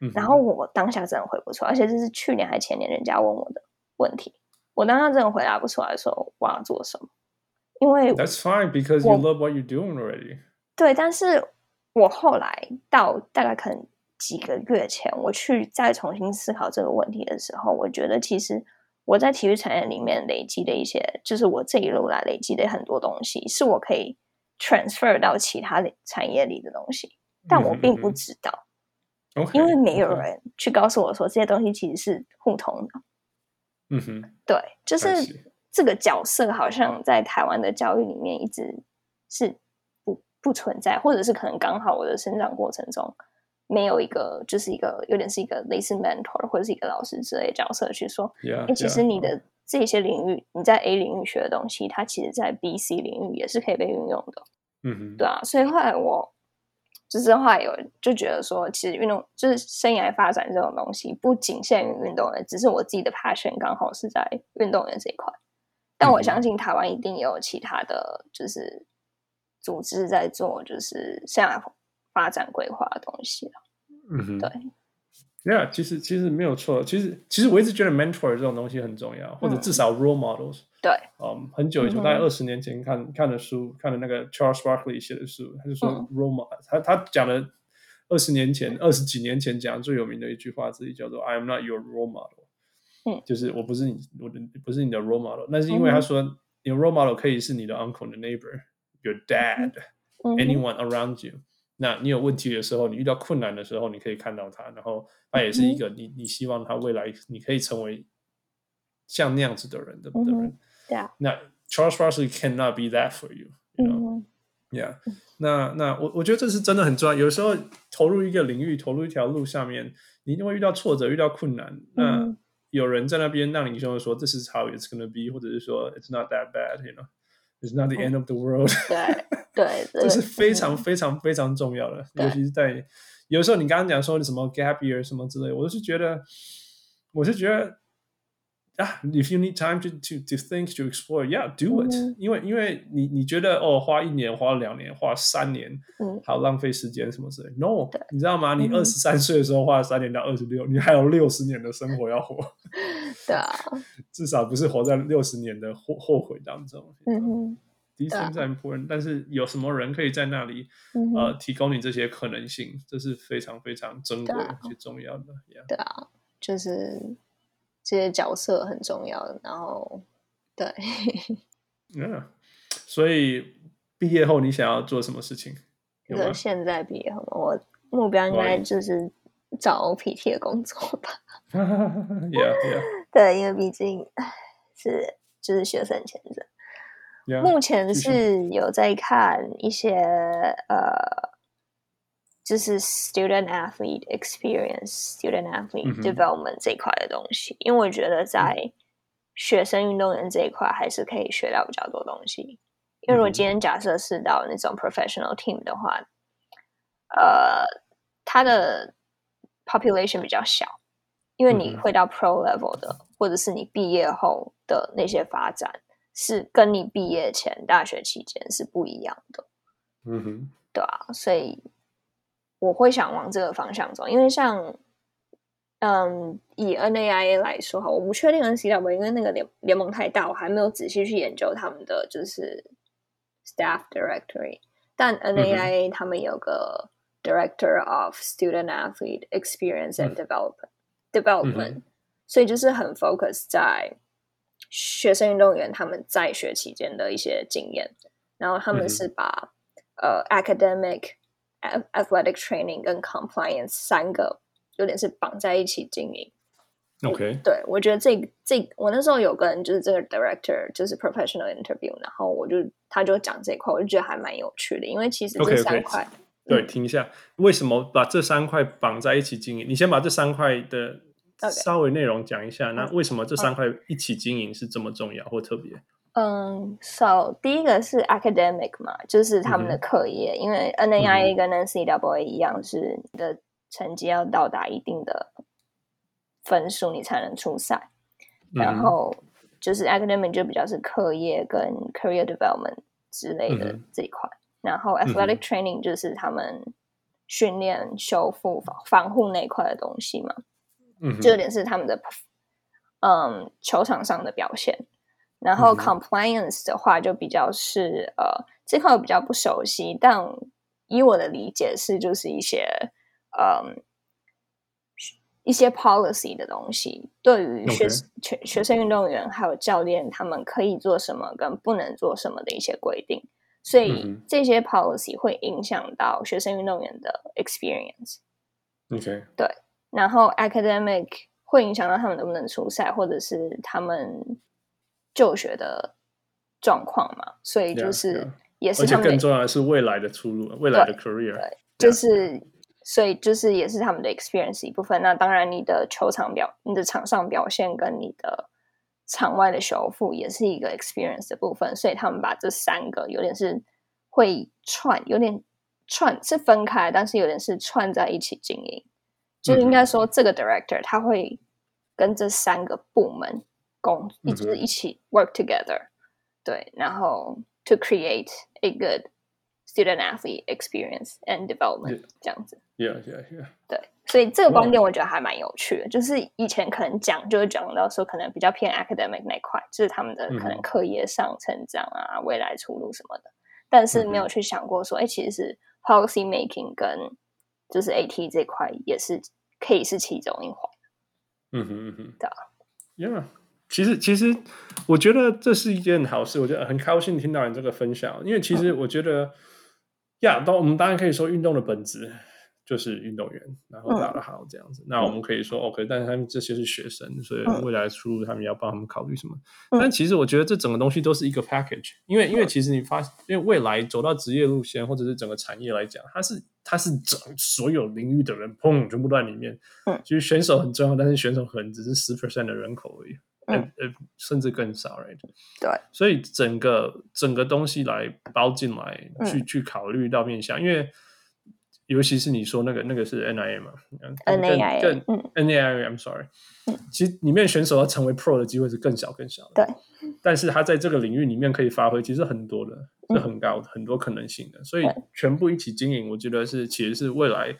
嗯、然后我当下真的回不出来，而且这是去年还前年人家问我的问题。我当时真的回答不出来，说我要做什么，因为 That's fine because you love what you're doing already。对，但是我后来到大概可能几个月前，我去再重新思考这个问题的时候，我觉得其实我在体育产业里面累积的一些，就是我这一路来累积的很多东西，是我可以 transfer 到其他的产业里的东西，但我并不知道，mm -hmm. 因为没有人去告诉我说这些东西其实是互通的。嗯哼，对，就是这个角色好像在台湾的教育里面一直是不不存在，或者是可能刚好我的成长过程中没有一个，就是一个有点是一个类似 mentor 或者是一个老师之类的角色去说，哎、yeah, 欸，其实你的这些领域.你在 A 领域学的东西，它其实在 B、C 领域也是可以被运用的。嗯哼，对啊，所以后来我。就是后来有就觉得说，其实运动就是生涯发展这种东西，不仅限于运动员，只是我自己的 passion 刚好是在运动员这一块。但我相信台湾一定也有其他的就是组织在做，就是生涯发展规划的东西了。嗯哼，对。Yeah，其实其实没有错。其实其实我一直觉得 mentor 这种东西很重要，或者至少 role models。嗯、对，嗯，很久以前，大概二十年前看、嗯、看的书，看的那个 Charles Barkley 写的书，他就说嗯。他他讲了二十年前、二十几年前讲最有名的一句话，自己叫做 "I am not your role model"。嗯，就是我不是你，我的不是你的 role model。那是因为他说，你的 role model 可以是你的 uncle、你的 neighbor、your dad、嗯、anyone around you。那你有问题的时候，你遇到困难的时候，你可以看到他，然后他也是一个你你希望他未来你可以成为像那样子的人的、嗯、的人。对啊。那 Charles Barkley cannot be that for you，you know？Yeah、嗯。那那我我觉得这是真的很重要。有时候投入一个领域，投入一条路上面，你一定会遇到挫折，遇到困难。那、嗯、有人在那边让你就会说，This is how it's gonna be，或者是说，It's not that bad，you know。It's not the end of the world 对。对对，这是非常非常非常重要的，尤其是在有时候你刚刚讲说什么 gap year 什么之类，我是觉得，我是觉得 啊，if you need time to to to think to explore，yeah，do it、嗯。因为因为你你觉得哦，花一年、花两年、花三年，嗯，好浪费时间什么之类。No，你知道吗？你二十三岁的时候花了三年到二十六，你还有六十年的生活要活。对啊，至少不是活在六十年的后后悔当中。嗯 These things are important，但是有什么人可以在那里、嗯、呃提供你这些可能性？这是非常非常珍贵且重要的。Yeah. 对啊，就是这些角色很重要的。然后，对，嗯、所以毕业后你想要做什么事情？就是现在毕业后，我目标应该就是找 PT 的工作吧。yeah, yeah. 对，因为毕竟是就是学生签证。Yeah, 目前是有在看一些呃，就是 student athlete experience、student athlete development 这一块的东西，嗯，因为我觉得在学生运动员这一块还是可以学到比较多东西。因为如果今天假设是到那种 professional team 的话，呃，它的 population 比较小，因为你会到 pro level 的，或者是你毕业后的那些发展。是跟你毕业前大学期间是不一样的，嗯哼，对啊，所以我会想往这个方向走，因为像，嗯，以 NAIA 来说哈，我不确定 NCAA，因为那个联联盟太大，我还没有仔细去研究他们的就是 staff directory，但 NAIA 他们有个 director of student athlete experience and development、嗯、development，、嗯、所以就是很 focus 在。学生运动员他们在学期间的一些经验，然后他们是把、嗯、呃 academic、athletic training 跟 compliance 三个有点是绑在一起经营。OK，对，我觉得这这我那时候有跟就是这个 director 就是 professional interview，然后我就他就讲这一块，我就觉得还蛮有趣的，因为其实这三块，okay, okay. 对，听一下，为什么把这三块绑在一起经营？你先把这三块的。稍微内容讲一下，那为什么这三块一起经营是这么重要或特别？嗯，So 第一个是 academic 嘛，就是他们的课业，嗯、因为 NAIA 跟 NCAA 一样，是你的成绩要到达一定的分数，你才能出赛。然后就是 academic 就比较是课业跟 career development 之类的这一块，嗯、然后 athletic training 就是他们训练、修复、防防护那一块的东西嘛。嗯，就有点是他们的嗯球场上的表现。然后 compliance 的话就比较是、嗯、呃这块我比较不熟悉，但以我的理解是就是一些嗯一些 policy 的东西，对于学学 Okay. 学生运动员还有教练他们可以做什么跟不能做什么的一些规定，所以这些 policy 会影响到学生运动员的 experience。OK，对，然后 academic 会影响到他们能不能出赛，或者是他们。就学的状况嘛，所以就是也是他们，更重要的是未来的出路，未来的 career，对，就是所以就是也是他们的 experience 一部分。那当然，你的球场表、你的场上表现跟你的场外的修复也是一个 experience 的部分。所以他们把这三个有点是会串，有点串是分开，但是有点是串在一起经营。就是应该说，这个 director 他会跟这三个部门。共一直一起 work together，、嗯、对，然后 to create a good student athlete experience and development Yeah. 这样子，yeah yeah yeah，对，所以这个观点我觉得还蛮有趣的就是以前可能讲就是讲到说可能比较偏 academic 那块，就是他们的可能课业上成长啊，嗯、未来出路什么的，但是没有去想过说，哎、其实是 policy making 跟就是 AT 这块也是可以是其中一环，嗯哼嗯哼，对，yeah。其实，其实我觉得这是一件好事。我觉得很高兴听到你这个分享，因为其实我觉得，呀、嗯，当我们当然可以说运动的本质就是运动员，然后打得好这样子。嗯、那我们可以说 OK，但是他们这些是学生，所以未来出路他们要帮他们考虑什么？嗯、但其实我觉得这整个东西都是一个 package，因为因为其实你发，因为未来走到职业路线或者是整个产业来讲，它是它是整所有领域的人砰全部都在里面。嗯，其实选手很重要，但是选手可能只是十 percent 的人口而已。呃呃，甚至更少，right？对，所以整个整个东西来包进来，去、嗯、去考虑到面向，因为尤其是你说那个那个是 NIA 嘛，NAIA，更 NAIA，I'm sorry，、嗯、其实里面选手要成为 Pro 的机会是更小更小的，对。但是他在这个领域里面可以发挥，其实很多的，是很高的，嗯、很多可能性的。所以全部一起经营，我觉得是其实是未来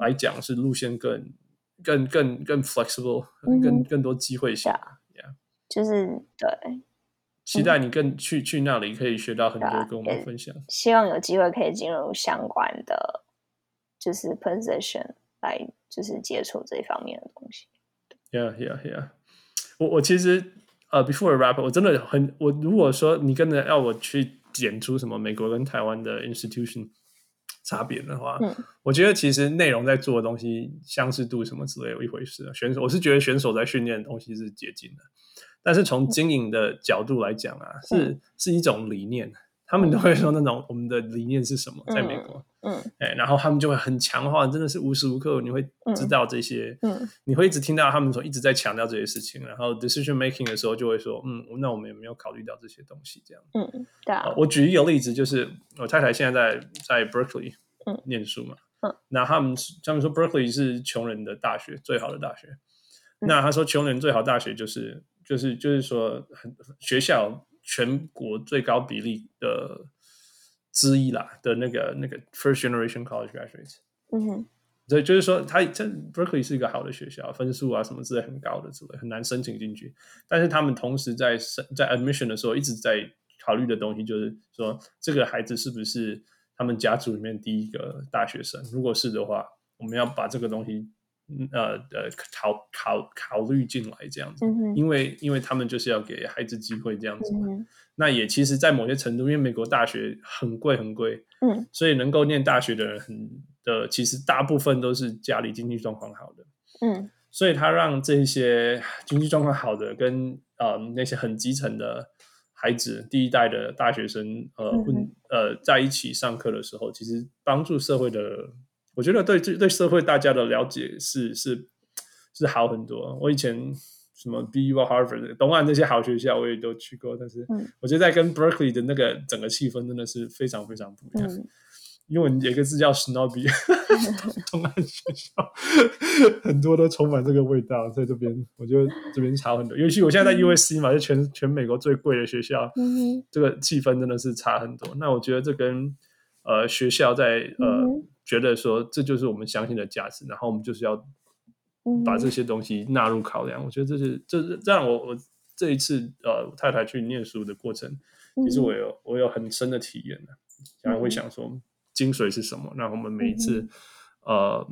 来讲是路线更、嗯、更更更 flexible，、嗯、更更多机会性。就是对，期待你更去、嗯、去那里可以学到很多，跟我们分享。希望有机会可以进入相关的，就是 position 来，就是接触这一方面的东西。Yeah, yeah, yeah。我我其实呃、uh,，before rap，我真的很我如果说你跟着要我去剪出什么美国跟台湾的 institution 差别的话，嗯，我觉得其实内容在做的东西相似度什么之类有一回事。选手，我是觉得选手在训练的东西是接近的。但是从经营的角度来讲啊，嗯、是是一种理念，他们都会说那种我们的理念是什么，在美国，嗯，哎、然后他们就会很强化，真的是无时无刻你会知道这些，嗯，嗯你会一直听到他们说一直在强调这些事情，然后 decision making 的时候就会说，嗯，那我们有没有考虑到这些东西？这样，嗯，对啊，我举一个例子，就是我太太现在在在 Berkeley 念书嘛，嗯，嗯那他们他们说 Berkeley 是穷人的大学，最好的大学，嗯、那他说穷人最好大学就是。就是就是说，很学校全国最高比例的之一啦的那个那个 first generation college graduates，嗯哼，所以就是说，他这 Berkeley 是一个好的学校，分数啊什么之类很高的之类，很难申请进去。但是他们同时在在 admission 的时候一直在考虑的东西，就是说这个孩子是不是他们家族里面第一个大学生？如果是的话，我们要把这个东西。呃呃，考考考虑进来这样子，嗯、因为因为他们就是要给孩子机会这样子嘛。嗯、那也其实，在某些程度，因为美国大学很贵很贵，嗯，所以能够念大学的人很的，其实大部分都是家里经济状况好的，嗯，所以他让这些经济状况好的跟呃那些很基层的孩子，第一代的大学生，呃混、嗯、呃在一起上课的时候，其实帮助社会的。我觉得对对对社会大家的了解是是是好很多。我以前什么 BU、Harvard、东岸那些好学校我也都去过，但是我觉得在跟 Berkeley 的那个整个气氛真的是非常非常不一样。嗯、因为有一个字叫 Snobby，东岸学校很多都充满这个味道，在这边我觉得这边差很多。尤其我现在在 USC 嘛，就全全美国最贵的学校，嗯、这个气氛真的是差很多。那我觉得这跟呃学校在呃。嗯觉得说这就是我们相信的价值，然后我们就是要把这些东西纳入考量。我觉得这是这是让我。我我这一次呃，太太去念书的过程，其实我有我有很深的体验的。然后会想说，精髓是什么？那我们每一次呃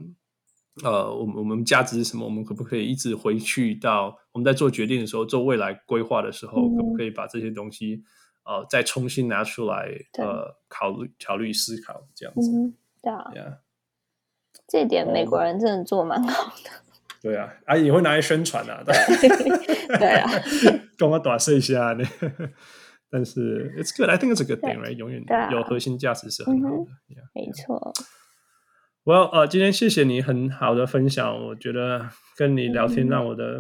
呃，我们我们价值是什么？我们可不可以一直回去到我们在做决定的时候，做未来规划的时候，可不可以把这些东西呃再重新拿出来呃考虑考虑思考这样子？对啊，这一点美国人真的做蛮好的。对啊，啊也会拿来宣传啊，对对啊，跟我打碎一下呢。但是，it's good. I think it's a good thing, right? 永远有核心价值是很好的。Yeah, 没错。Well，呃，今天谢谢你很好的分享。我觉得跟你聊天让我的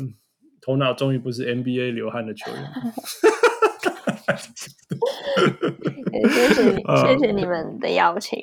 头脑终于不是 NBA 流汗的球员。谢谢你，谢谢你们的邀请。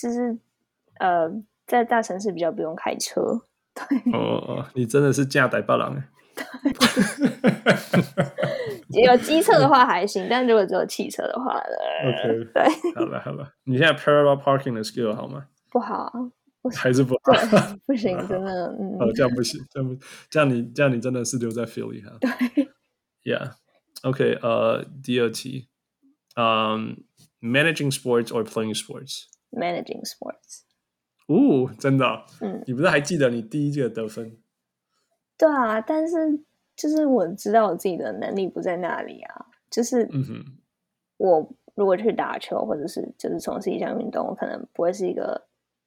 就是呃，在大城市比较不用开车。对。哦哦，你真的是驾代霸郎哎。有机车的话还行，但如果只有汽车的话，OK，对，好了好了，你现在 parallel parking 的 skill 好吗？不好啊，还是不好，不行，真的，嗯，哦，这样不行，这样不，这样你这样你真的是留在 Philly 哈，对，Yeah，OK，呃，第二题，嗯，managing sports or playing sports？Managing sports，哦，真的，嗯，你不是还记得你第一届得分？对啊，但是就是我知道我自己的能力不在那里啊。就是，我如果去打球或者是就是从事一项运动，我可能不会是一个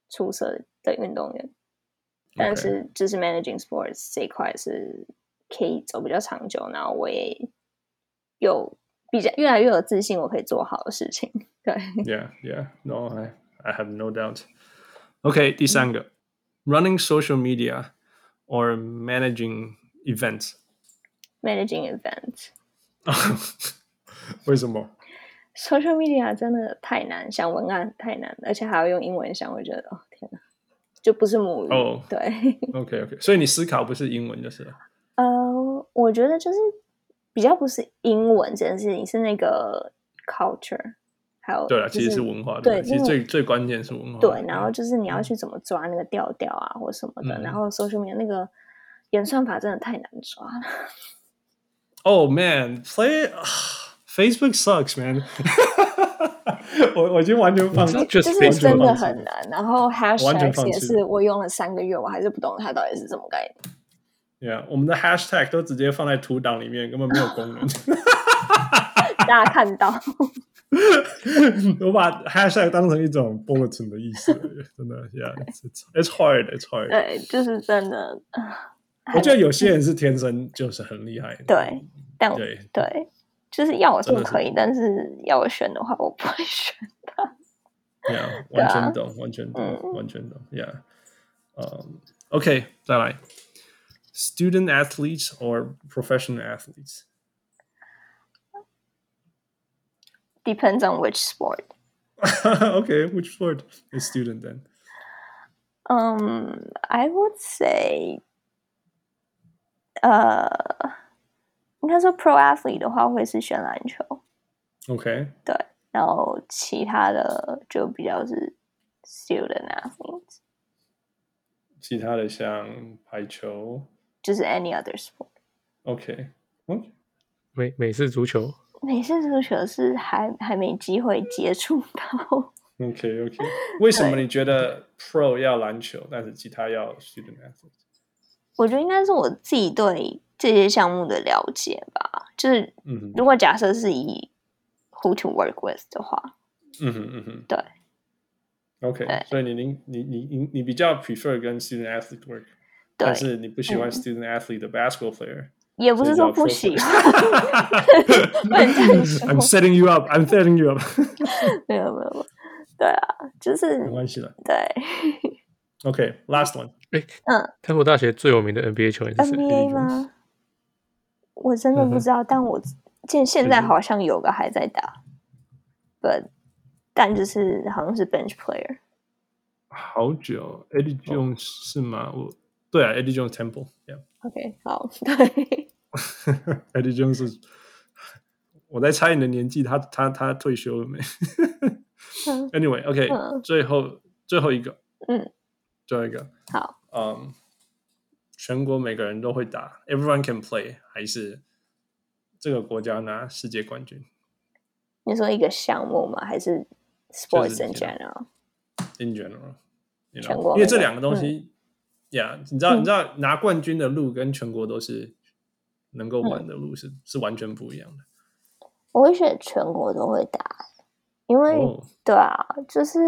出色的运动员。但是就是 managing sports 这一块是可以走比较长久，然后我也有比较越来越有自信，我可以做好的事情。对，Yeah, yeah, no, I I have no doubt. OK，第三个、嗯、running social media。or managing events? Managing events. 为什么？Social media 真的太难，想文案太难，而且还要用英文想，我觉得哦天哪，就不是母语。哦，对。OK OK，所以你思考不是英文就是了。呃，我觉得就是比较不是英文这件事情，是那个 culture。 还有、就是，对啊，其实是文化，对，其实最最关键是文化。对，然后就是你要去怎么抓那个调调啊，或什么的。嗯、然后 social media 那个演算法真的太难抓了。Oh man, play Facebook sucks, man 我我已经完全放弃，就是真的很难。然后 hashtag 也是我用了三个月，我还是不懂它到底是什么概念。Yeah，我们的 hashtag 都直接放在图档里面，根本没有功能。大家看到。我把 hashtag 当成一种 bulletin 的意思，真的，Yeah，it's it's hard, it's hard。对，就是真的。我觉得有些人是天生就是很厉害。对，但对对，就是要我说可以，但是要我选的话，我不会选他。Yeah，完全懂，完全懂，完全懂。Yeah，嗯，OK，再来，student athletes or professional athletes。Depends on which sport. okay, which sport is student then? Um, I would say, 呃，应该说 pro athlete 的话会是选篮球。OK，对，然后其他的就比较是 student athletes。其他的像排球，就是 any other sport。OK，嗯，美美式足球。 美式足球是还还没机会接触到。OK OK，为什么你觉得 Pro 要篮球，但是其他要 Student Athlete？我觉得应该是我自己对这些项目的了解吧。就是，如果假设是以 Who to work with 的话，嗯哼嗯哼，对。OK，所以你你你你你比较 prefer 跟 Student Athlete work，但是你不喜欢 Student Athlete 的 basketball player。也不是说不喜欢，I'm setting you up. I'm setting you up. 没有没有，对啊，就是没关系的。对。OK, last one. 哎，嗯，泰国大学最有名的 NBA 球员是谁？NBA 吗？我真的不知道，但我见现在好像有个还在打，but 但就是好像是 bench player。好久，Eddie Jones 是吗？我对啊，Eddie Jones Temple，yeah。OK，好，对 Eddie Jones 是我在猜你的年纪，他他他退休了没？Anyway，OK，最后最后一个，嗯，最后一个，好，嗯。全国每个人都会打，Everyone can play，还是这个国家拿世界冠军？你说一个项目吗？还是 sports in general？In general，全国，因为这两个东西，呀、你知道，你知道拿冠军的路跟全国都是能够玩的路是、嗯、是完全不一样的。我会选全国都会打，因为、哦、对啊，就是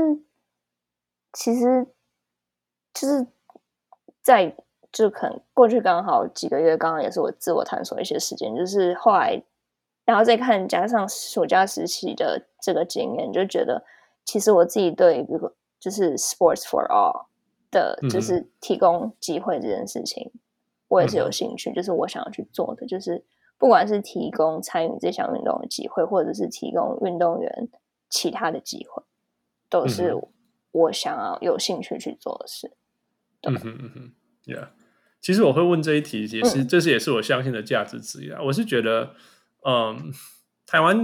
其实就是在。就可能过去刚好几个月，刚刚也是我自我探索一些时间，就是后来，然后再看加上暑假时期的这个经验，就觉得其实我自己对如果就是 sports for all 的，就是提供机会这件事情，嗯、我也是有兴趣，就是我想要去做的，就是不管是提供参与这项运动的机会，或者是提供运动员其他的机会，都是我想要有兴趣去做的事。嗯哼嗯哼，Yeah。其实我会问这一题，也是、嗯、这是也是我相信的价值之一啊。我是觉得，嗯，台湾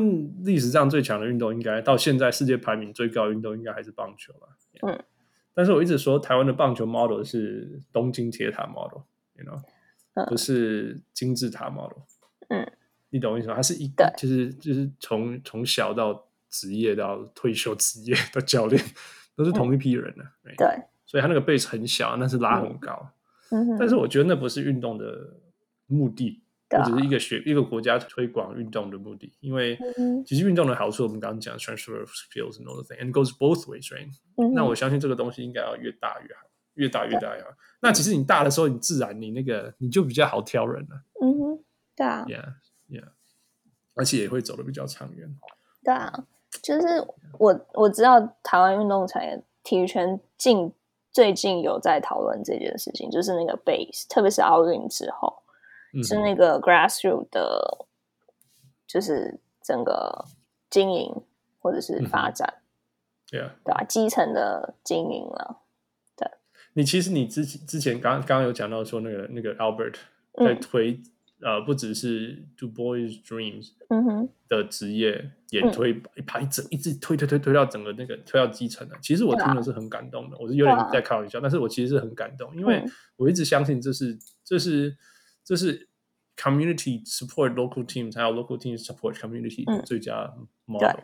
历史上最强的运动，应该到现在世界排名最高的运动，应该还是棒球吧。嗯，但是我一直说，台湾的棒球 model 是东京铁塔 model，you know，、嗯、不是金字塔 model。嗯，你懂我意思吗？它是一个，就是就是从从小到职业到退休职业到教练，都是同一批人呢、啊嗯。对，所以他那个 base 很小，但是拉很高。嗯但是我觉得那不是运动的目的，或者是一个学一个国家推广运动的目的。因为其实运动的好处，我们刚刚讲 transfer of skills and all the thing and goes both ways, right？那我相信这个东西应该要越大越好，越大越大越好。那其实你大的时候，你自然你那个你就比较好挑人了。嗯哼，对啊，Yeah, Yeah，而且也会走得比较长远。对啊，就是我我知道台湾运动产业体育圈近。最近有在讨论这件事情，就是那个 base，特别是奥运之后，嗯、是那个 grassroot 的，就是整个经营或者是发展，对啊，对吧？基层的经营了，对。你其实你之之前刚刚刚有讲到说那个那个 Albert 在推。嗯呃，不只是 Do Boys Dreams 的职业，嗯、也推一排一整一直推推推推到整个那个推到基层的。其实我听的是很感动的，我是有点在开玩笑，但是我其实是很感动，因为我一直相信这是这是这是 community support local teams，还有 local teams support community 的最佳 model，嗯、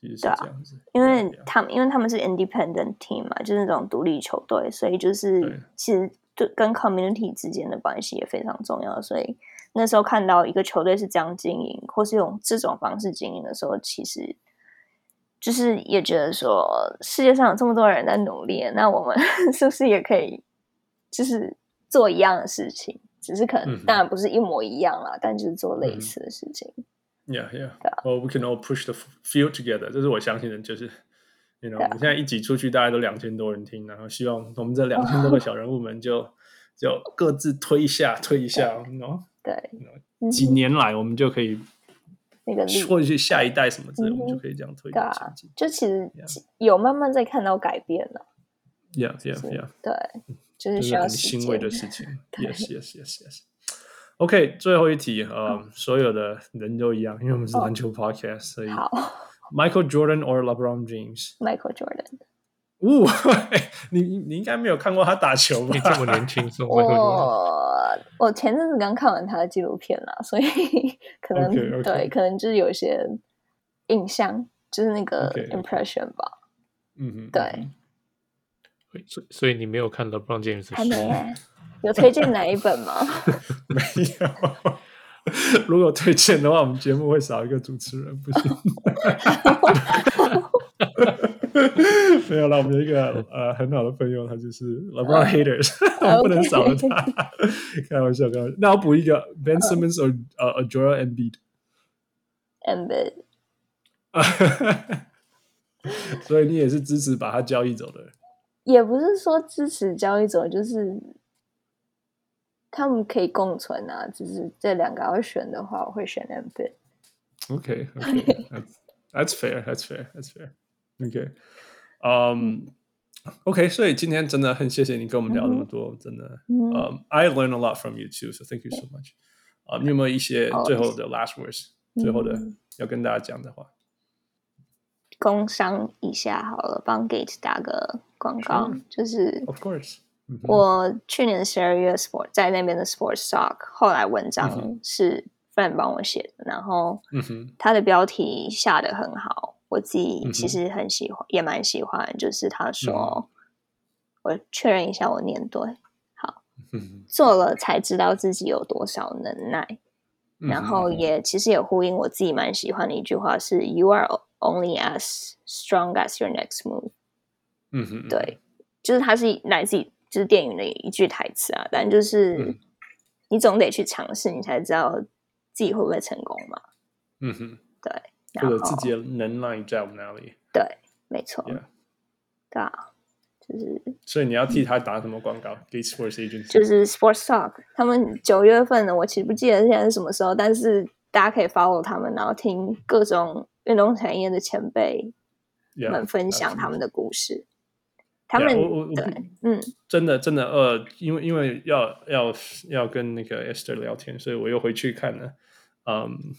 其实是这样子。因为他们因为他们是 independent team 嘛，就是那种独立球队，所以就是其实对跟 community 之间的关系也非常重要，所以。那时候看到一个球队是这样经营，或是用这种方式经营的时候，其实就是也觉得说，世界上有这么多人在努力，那我们 是不是也可以，就是做一样的事情？只是可能当然不是一模一样啦，嗯、但就是做类似的事情。Yeah, yeah. Well, we can all push the field together. 这是我相信的，就是，you know，我们现在一挤出去，大概都两千多人听，然后希望我们这两千多个小人物们就就各自推一下，推一下，喏。You know? 对，几年来我们就可以那个，或者是下一代什么之类，我们就可以这样推一下。就其实有慢慢在看到改变了。Yeah, yeah, yeah。对，就是需要很欣慰的事情。Yes, yes, yes, yes。OK，最后一题，呃，所有的人都一样，因为我们是篮球 podcast，所以好。Michael Jordan or LeBron James？Michael Jordan。呜，你你应该没有看过他打球吧？你这么年轻，说我我前阵子刚看完他的纪录片啦，所以 可能 okay, okay. 对，可能就是有些印象，就是那个 impression 吧。嗯嗯，对。所以所以你没有看 LeBron James 还没？有推荐哪一本吗？没有。如果推荐的话，我们节目会少一个主持人，不行。没有了，我们有一个呃很好的朋友，他就是 LeBron haters，我不能少了他。开玩笑，开玩笑。那我补一个 Ben Simmons or 呃 Joel Embiid，Embiid。所以你也是支持把他交易走的？也不是说支持交易走，就是他们可以共存啊。就是这两个要选的话，我会选 Embiid。OK OK that's, that's fair that's fair that's fair OK 嗯、um,，OK，所以今天真的很谢谢你跟我们聊那么多，真的，嗯、um,，I learned a lot from you too, so thank you so much。啊，你有没有一些最后的 last words，、嗯、最后的要跟大家讲的话？工商一下好了，帮 Gate 打个广告.就是，Of course，、mm hmm. 我去年十二月 Sport 在那边的 Sports Talk，后来文章是 Friend 帮我写的，然后，他的标题下的很好。我自己其实很喜欢，嗯、也蛮喜欢。就是他说，嗯、我确认一下，我念对。好，做了才知道自己有多少能耐。嗯、然后也其实也呼应我自己蛮喜欢的一句话是、：“You are only as strong as your next move。”嗯哼，对，就是他是来自于就是电影的一句台词啊。但就是、嗯、你总得去尝试，你才知道自己会不会成功嘛。嗯哼，对。或者自己的能耐在我们哪里？对，没错。对啊，就是。所以你要替他打什么广告？给 Sports Agency，就是 Sports Talk。他们九月份的，我其实不记得现在是什么时候，但是大家可以 follow 他们，然后听各种运动产业的前辈们分享他们的故事。Yeah, 他们 yeah, 对，嗯，真的真的呃，因为因为要要要跟那个 Esther 聊天，所以我又回去看了，嗯。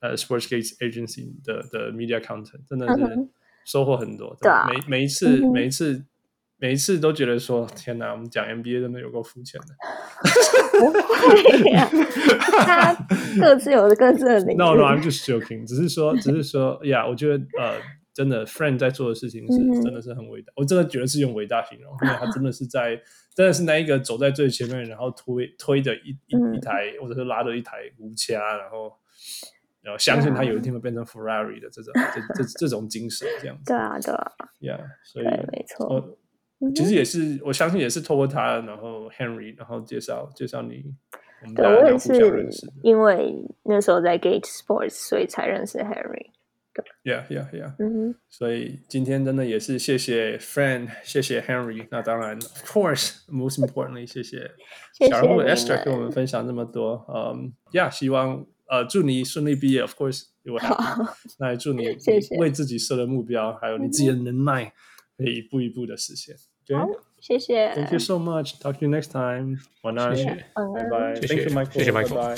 呃，Sportsgate Agency 的的 media content 真的是收获很多。对，每每一次每一次每一次都觉得说，天哪，我们讲 NBA 真的有够肤浅的。不会呀，他 各自有各自的领域。No，No，I'm just joking。只是说，只是说，呀，我觉得呃，真的，Friend 在做的事情是真的是很伟大。我真的觉得是用伟大形容，因为他真的是在，真的是那一个走在最前面，然后推推着一一一台，或者是拉着一台无掐，然后。然后相信他有一天会变成 Ferrari 的这种这这这种精神，这样子。对啊，对啊。Yeah，所以没错。其实也是，我相信也是透过他，然后 Henry，然后介绍介绍你。我们对，我也是因为那时候在 Gate Sports，所以才认识 Henry。对。Yeah，Yeah，Yeah。嗯哼。所以今天真的也是谢谢 Friend，谢谢 Henry。那当然，Of course，most importantly，谢谢小人物 Esther 跟我们分享这么多。嗯，Yeah，希望。呃，祝你顺利毕业，Of course，我好。那也祝你为自己设的目标，还有你自己的能耐，可以一步一步的实现。好，谢谢。Thank you so much. Talk to you next time. 晚安，拜拜。Thank you, Michael. 谢谢 Michael。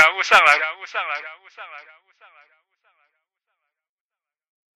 小人物上来，小人物上来，